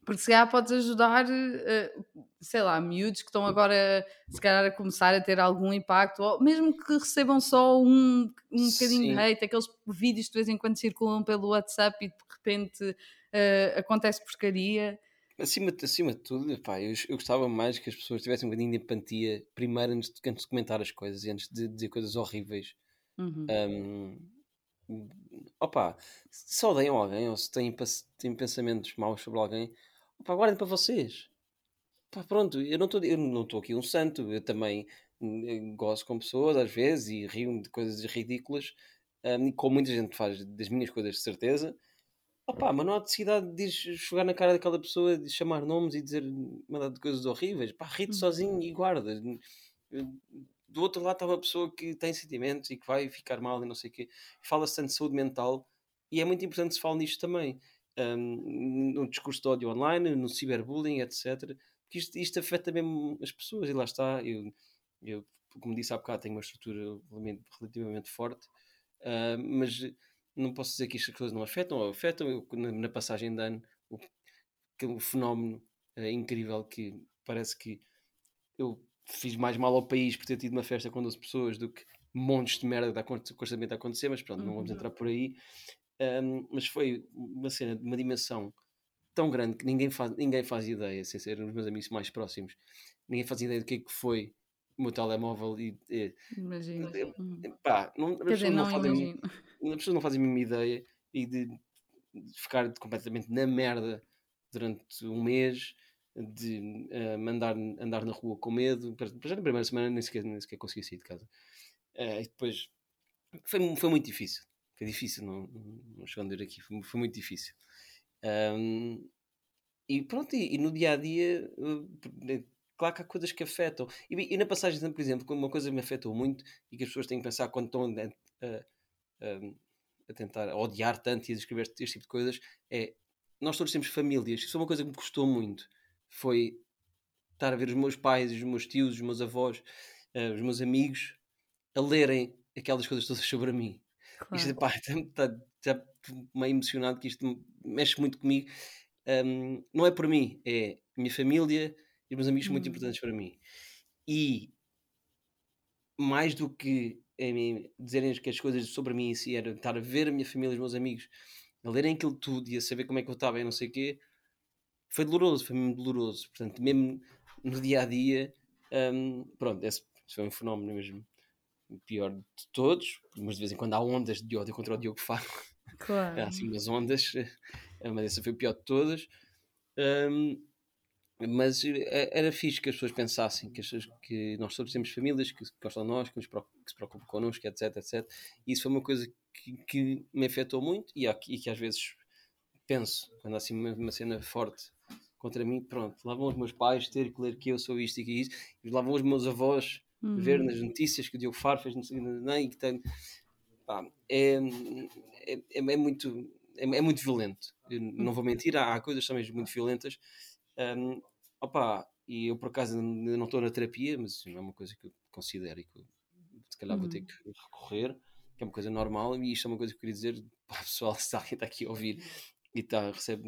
porque se calhar podes ajudar, eh, sei lá, miúdos que estão agora, se calhar, a começar a ter algum impacto, ou mesmo que recebam só um, um bocadinho de Sim. hate, aqueles vídeos que de vez em quando circulam pelo WhatsApp e de repente eh, acontece porcaria. Acima, de- acima de tudo, pá, eu, eu gostava mais que as pessoas tivessem um bocadinho de empatia primeiro antes de, antes de comentar as coisas e antes de dizer coisas horríveis. Uhum. Hum, opa, se odeiam alguém ou se têm, têm pensamentos maus sobre alguém, opa, guardem para vocês. Pá, pronto, eu não estou aqui um santo, eu também hum, gosto com pessoas às vezes e rio-me de coisas ridículas, hum, e como muita gente faz das minhas coisas de certeza. Opa, mas não há necessidade de jogar na cara daquela pessoa, de chamar nomes e dizer mandar de coisas horríveis. Pá, ri-te Uhum. sozinho e guarda. Do outro lado está uma pessoa que tem sentimentos e que vai ficar mal e não sei o quê. Fala-se tanto de saúde mental e é muito importante se fale nisto também. Hum, no discurso de ódio online, no ciberbullying, etc. Porque isto, isto afeta mesmo as pessoas e lá está. Eu, eu, como disse há bocado, tenho uma estrutura relativamente- forte, ah, mas não posso dizer que estas coisas não afetam, ou afetam. Eu, na, na passagem de ano, o, aquele fenómeno eh, incrível que parece que eu fiz mais mal ao país por ter tido uma festa com 12 pessoas do que montes de merda que está con- constantemente a acontecer, mas pronto, não vamos Uhum. entrar por aí. Ahm, mas foi uma cena de uma dimensão tão grande que ninguém faz, ninguém faz ideia, sem ser os meus amigos mais próximos, ninguém faz ideia do que é que foi o meu telemóvel e, e Imagino. Uhum. pá, não, Quer dizer, não não fazem, imagino. as pessoas não fazem a mínima ideia e de, de ficar completamente na merda durante um mês, de eh, mandar, andar na rua com medo. Para- Já na primeira semana nem sequer, nem sequer consegui sair de casa. Eh, e depois foi, foi muito difícil. Foi difícil, não, não esconder aqui, foi, foi muito difícil. Ahm, e pronto, e, e no dia a dia, eh, claro que há coisas que afetam. E, e na passagem, por exemplo, uma coisa que me afetou muito e que as pessoas têm que pensar quando estão a, a- a- tentar odiar tanto e a descrever este, este tipo de coisas é nós todos temos famílias. Isso é uma coisa que me custou muito. Foi estar a ver os meus pais, os meus tios, os meus avós, eh, os meus amigos a lerem aquelas coisas todas sobre mim. Isto, Claro. pá, está, já meio emocionado que isto mexe muito comigo. Hum, não é por mim, é a minha família e os meus amigos são muito Hum. importantes para mim. E mais do que a mim dizerem que as coisas sobre mim em si era estar a ver a minha família e os meus amigos a lerem aquilo tudo e a saber como é que eu estava e não sei o quê, foi doloroso, foi mesmo doloroso. Portanto, mesmo no dia a dia, hum, pronto, esse, esse foi um fenómeno mesmo o pior de todos, mas de vez em quando há ondas de ódio contra o Diogo Faro. Há Claro. assim umas ondas, eh, mas essa foi o pior de todas. Hum, mas eh, era fixe que as pessoas pensassem que, as que nós todos temos famílias que gostam de nós, que, nos que se preocupam connosco, etc, etc. E isso foi uma coisa que, que me afetou muito e, há- e que às vezes penso, quando há assim uma, uma cena forte contra mim, pronto, lá vão os meus pais ter que ler que eu sou isto e que isso, e lá vão os meus avós ver Uhum. nas notícias que o Diogo Faro fez não sei, não, não, e que tem, pá, é, é, é, é muito é, é muito violento Eu não vou mentir, há, há coisas também muito violentas Hum, opa, e eu por acaso ainda não estou na terapia mas é uma coisa que eu considero e que eu, se calhar vou ter Uhum. que recorrer que é uma coisa normal e isto é uma coisa que eu queria dizer para o pessoal se alguém está aqui a ouvir e está, recebe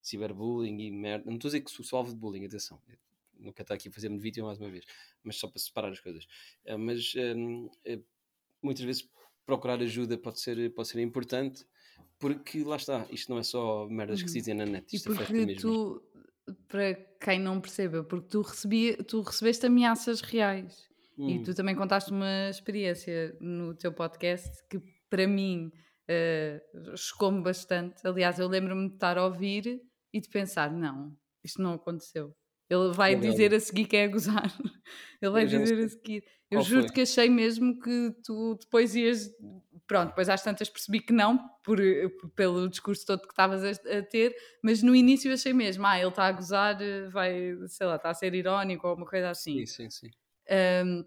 ciberbullying e merda, não estou a dizer que sou sou alvo de bullying, atenção nunca está aqui a fazer-me vítima mais uma vez mas só para separar as coisas Uh, mas hum, eh, muitas vezes procurar ajuda pode ser, pode ser importante porque lá está, isto não é só merdas que se Uhum. dizem na net, E isto afeta porque tu, para quem não perceba, porque tu, recebia, tu recebeste ameaças reais e Hum, tu também contaste uma experiência no teu podcast que para mim eh, chocou-me bastante. Aliás, eu lembro-me de estar a ouvir e de pensar: não, isto não aconteceu. Ele vai Qual dizer a seguir que é a gozar. Ele vai Eu não dizer a seguir. Eu foi? que achei mesmo que tu depois ias. Pronto, depois às tantas percebi que não, por, pelo discurso todo que estavas a, ter, mas no início achei mesmo, ah, ele está a gozar, eh, vai, sei lá, está a ser irónico ou uma coisa assim. Sim, sim, sim. Um,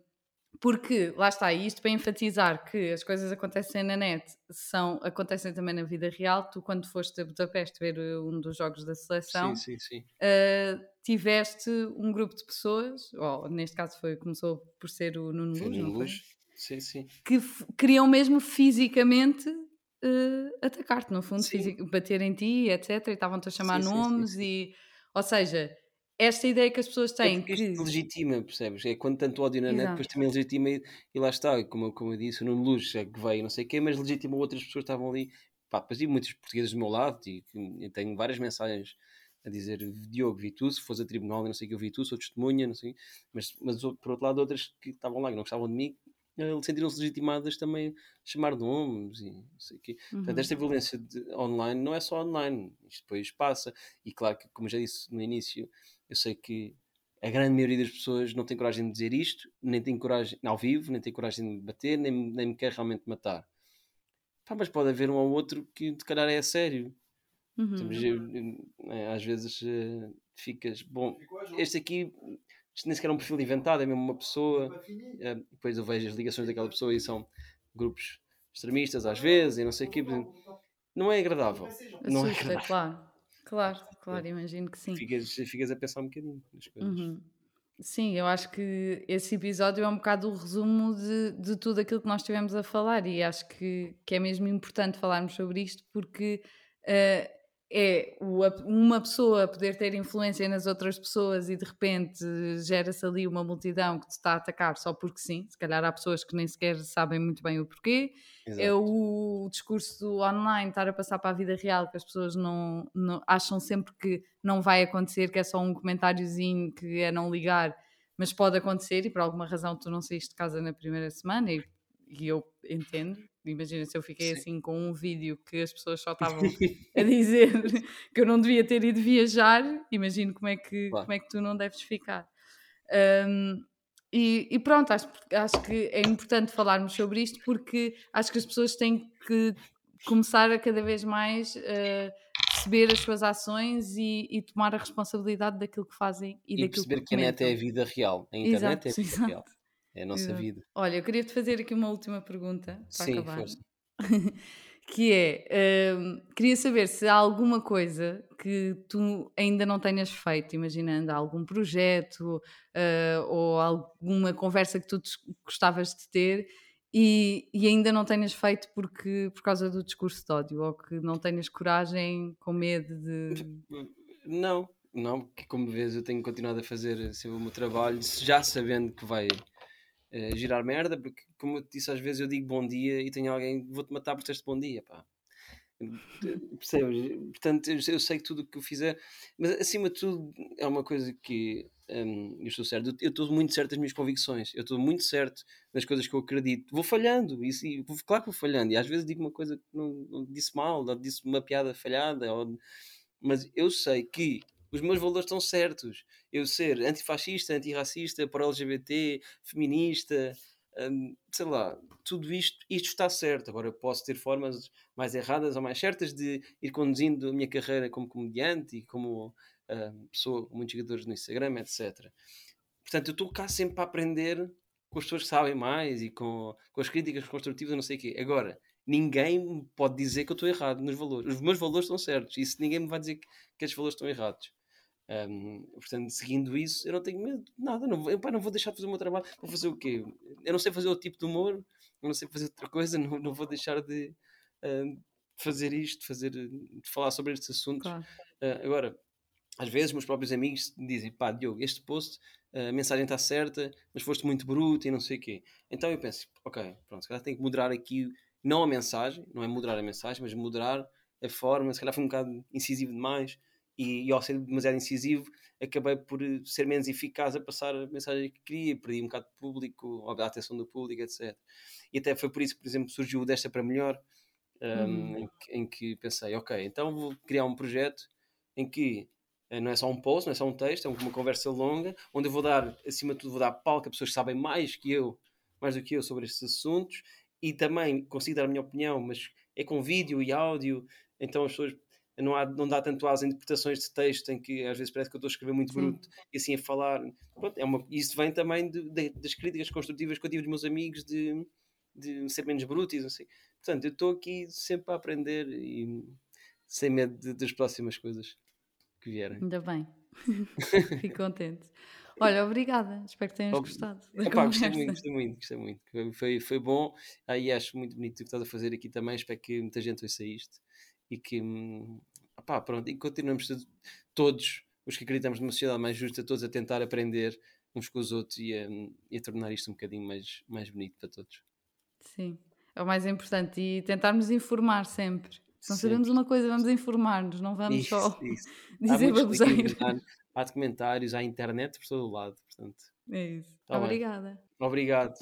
porque, lá está, e isto para enfatizar que as coisas acontecem na net são, acontecem também na vida real. Tu, quando foste a Budapeste ver uh, um dos jogos da Sim, seleção, sim, sim. uh, tiveste um grupo de pessoas, ou neste caso foi, começou por ser o Nuno Luz, no não foi? luz. Sim, sim. Que queriam mesmo fisicamente uh, atacar-te, no fundo, Sim. fisi- bater em ti, etc. E estavam-te a chamar Sim, nomes e... Ou seja, esta ideia que as pessoas É têm porque que... legitima, percebes? É quando tanto ódio na net, depois Exato. também legitima e, e lá está, como, eu- como eu disse, o Nuno Luz é que veio, não sei o quê, mas legitima outras pessoas que estavam ali. Pá, depois e muitos portugueses do meu lado, e eu tenho várias mensagens a dizer Diogo, vi tu, se fosse a tribunal, e não sei o que, eu vi tu, sou testemunha, não sei, mas, mas por outro lado, outras que estavam lá, que não gostavam de mim, eh, sentiram-se legitimadas também a chamar nomes e não sei o quê. Portanto, Uhum. esta violência de- online não é só online, isto depois passa, e claro que, como já disse no início, eu sei que a grande maioria das pessoas não tem coragem de dizer isto, nem tem coragem ao vivo, nem tem coragem de bater, nem, nem me quer realmente matar. Pá, mas pode haver um ou outro que de calhar é a sério. Uhum. eh, às vezes eh, ficas, bom, este aqui isto nem sequer é um perfil inventado, é mesmo uma pessoa. eh, depois eu vejo as ligações daquela pessoa e são grupos extremistas às vezes e não sei o quê. Não é agradável. Não é Assusta, agradável. claro. Claro, claro, imagino que sim. Ficas, ficas a pensar um bocadinho nas coisas. Uhum. Sim, eu acho que esse episódio é um bocado o resumo de, de tudo aquilo que nós tivemos a falar e acho que, que é mesmo importante falarmos sobre isto porque eh, é uma pessoa poder ter influência nas outras pessoas e de repente gera-se ali uma multidão que te está a atacar só porque sim. Se calhar há pessoas que nem sequer sabem muito bem o porquê. É Exato. o discurso online estar a passar para a vida real que as pessoas não, não- acham sempre que não vai acontecer, que é só um comentáriozinho que é não ligar, mas pode acontecer e por alguma razão tu não saíste de casa na primeira semana e, e eu entendo. Imagina se eu fiquei Sim. assim com um vídeo que as pessoas só estavam a dizer que eu não devia ter ido viajar, imagino como é que, Claro. como é que tu não deves ficar. Um, e, e pronto, acho, acho que é importante falarmos sobre isto porque acho que as pessoas têm que começar a cada vez mais uh, perceber as suas ações e, e tomar a responsabilidade daquilo que fazem e, E daquilo perceber que que a net é a vida real. A internet é a Exato, vida real. É a nossa exato. vida. Olha, eu queria te fazer aqui uma última pergunta para Sim, acabar. força. que é, hum, queria saber se há alguma coisa que tu ainda não tenhas feito, imaginando algum projeto ah, ou alguma conversa que tu gostavas de ter e, e ainda não tenhas feito porque, por causa do discurso de ódio ou que não tenhas coragem com medo de... Não, não, porque como vês eu tenho continuado a fazer sempre o meu trabalho, já sabendo que vai eh, girar merda, porque como eu te disse às vezes eu digo bom dia e tenho alguém, vou-te matar por teres bom dia, pá. Percebes? Portanto, eu, eu sei que tudo o que eu fizer, mas acima de tudo é uma coisa que hum, eu estou certo, eu estou muito certo das minhas convicções, eu estou muito certo das coisas que eu acredito. Vou falhando, e, e, claro que vou falhando, e às vezes digo uma coisa que não, não disse mal, ou disse uma piada falhada, ou, mas eu sei que os meus valores estão certos. Eu ser antifascista, antirracista, pró-LGBT, feminista, hum, sei lá, tudo isto, isto está certo. Agora posso ter formas mais erradas ou mais certas de ir conduzindo a minha carreira como comediante e como hum, pessoa com muitos seguidores no Instagram, etc. Portanto, eu estou cá sempre para aprender com as pessoas que sabem mais e com, com as críticas construtivas, não sei o quê. Agora, ninguém pode dizer que eu estou errado nos valores. Os meus valores estão certos. E se ninguém me vai dizer que, que estes valores estão errados. Um, portanto, seguindo isso, eu não tenho medo de nada. Não, vou- eu, pá, não vou deixar de fazer o meu trabalho. Vou fazer o quê? Eu não sei fazer outro tipo de humor, eu não sei fazer outra coisa, não, não vou deixar de um, fazer isto, fazer, de falar sobre estes assuntos. Claro. Uh, agora, às vezes, meus próprios amigos dizem: pá, Diogo, este post, a mensagem está certa, mas foste muito bruto e não sei o quê. Então eu penso: ok, pronto, se calhar tenho que moderar aqui não a mensagem, não é moderar a mensagem, mas moderar a forma. Se calhar foi um bocado incisivo demais e, e ao ser demasiado incisivo, acabei por eh, ser menos eficaz a passar a mensagem que queria, perdi um bocado de público, a atenção do público, etc. E até foi por isso que, por exemplo, surgiu o Desta para Melhor, um, uhum. em, que, em, que, pensei, ok, então vou criar um projeto em que eh, não é só um post, não é só um texto, é uma conversa longa, onde eu vou dar, acima de tudo, vou dar palco a pessoas que sabem mais que eu, mais do que eu sobre estes assuntos, e também consigo dar a minha opinião, mas é com vídeo e áudio, então as pessoas não, há, não dá tanto às interpretações de texto em que às vezes parece que eu estou a escrever muito Sim. bruto e assim a falar. Pronto, é uma, isso vem também de, de, das críticas construtivas que eu tive dos meus amigos de, de ser menos bruto e assim. Portanto, eu estou aqui sempre a aprender e sem medo de, das próximas coisas que vierem. Ainda bem. Fico contente. Olha, obrigada. Espero que tenhas gostado. Opa, gostei muito, gostei muito, gostei muito. Foi, foi bom. Aí acho muito bonito o que estás a fazer aqui também. Espero que muita gente ouça isto e que hum, opá, pronto, e continuamos todos os que acreditamos numa sociedade mais justa, todos a tentar aprender uns com os outros e a, e a tornar isto um bocadinho mais, mais bonito para todos. Sim, é o mais importante e tentarmos informar sempre. Se não sabemos uma coisa, vamos informar-nos, não vamos isso, só isso. dizer baboseiros. Há documentários, há internet por todo o lado, portanto. É isso. Tá Obrigada. Bem. Obrigado.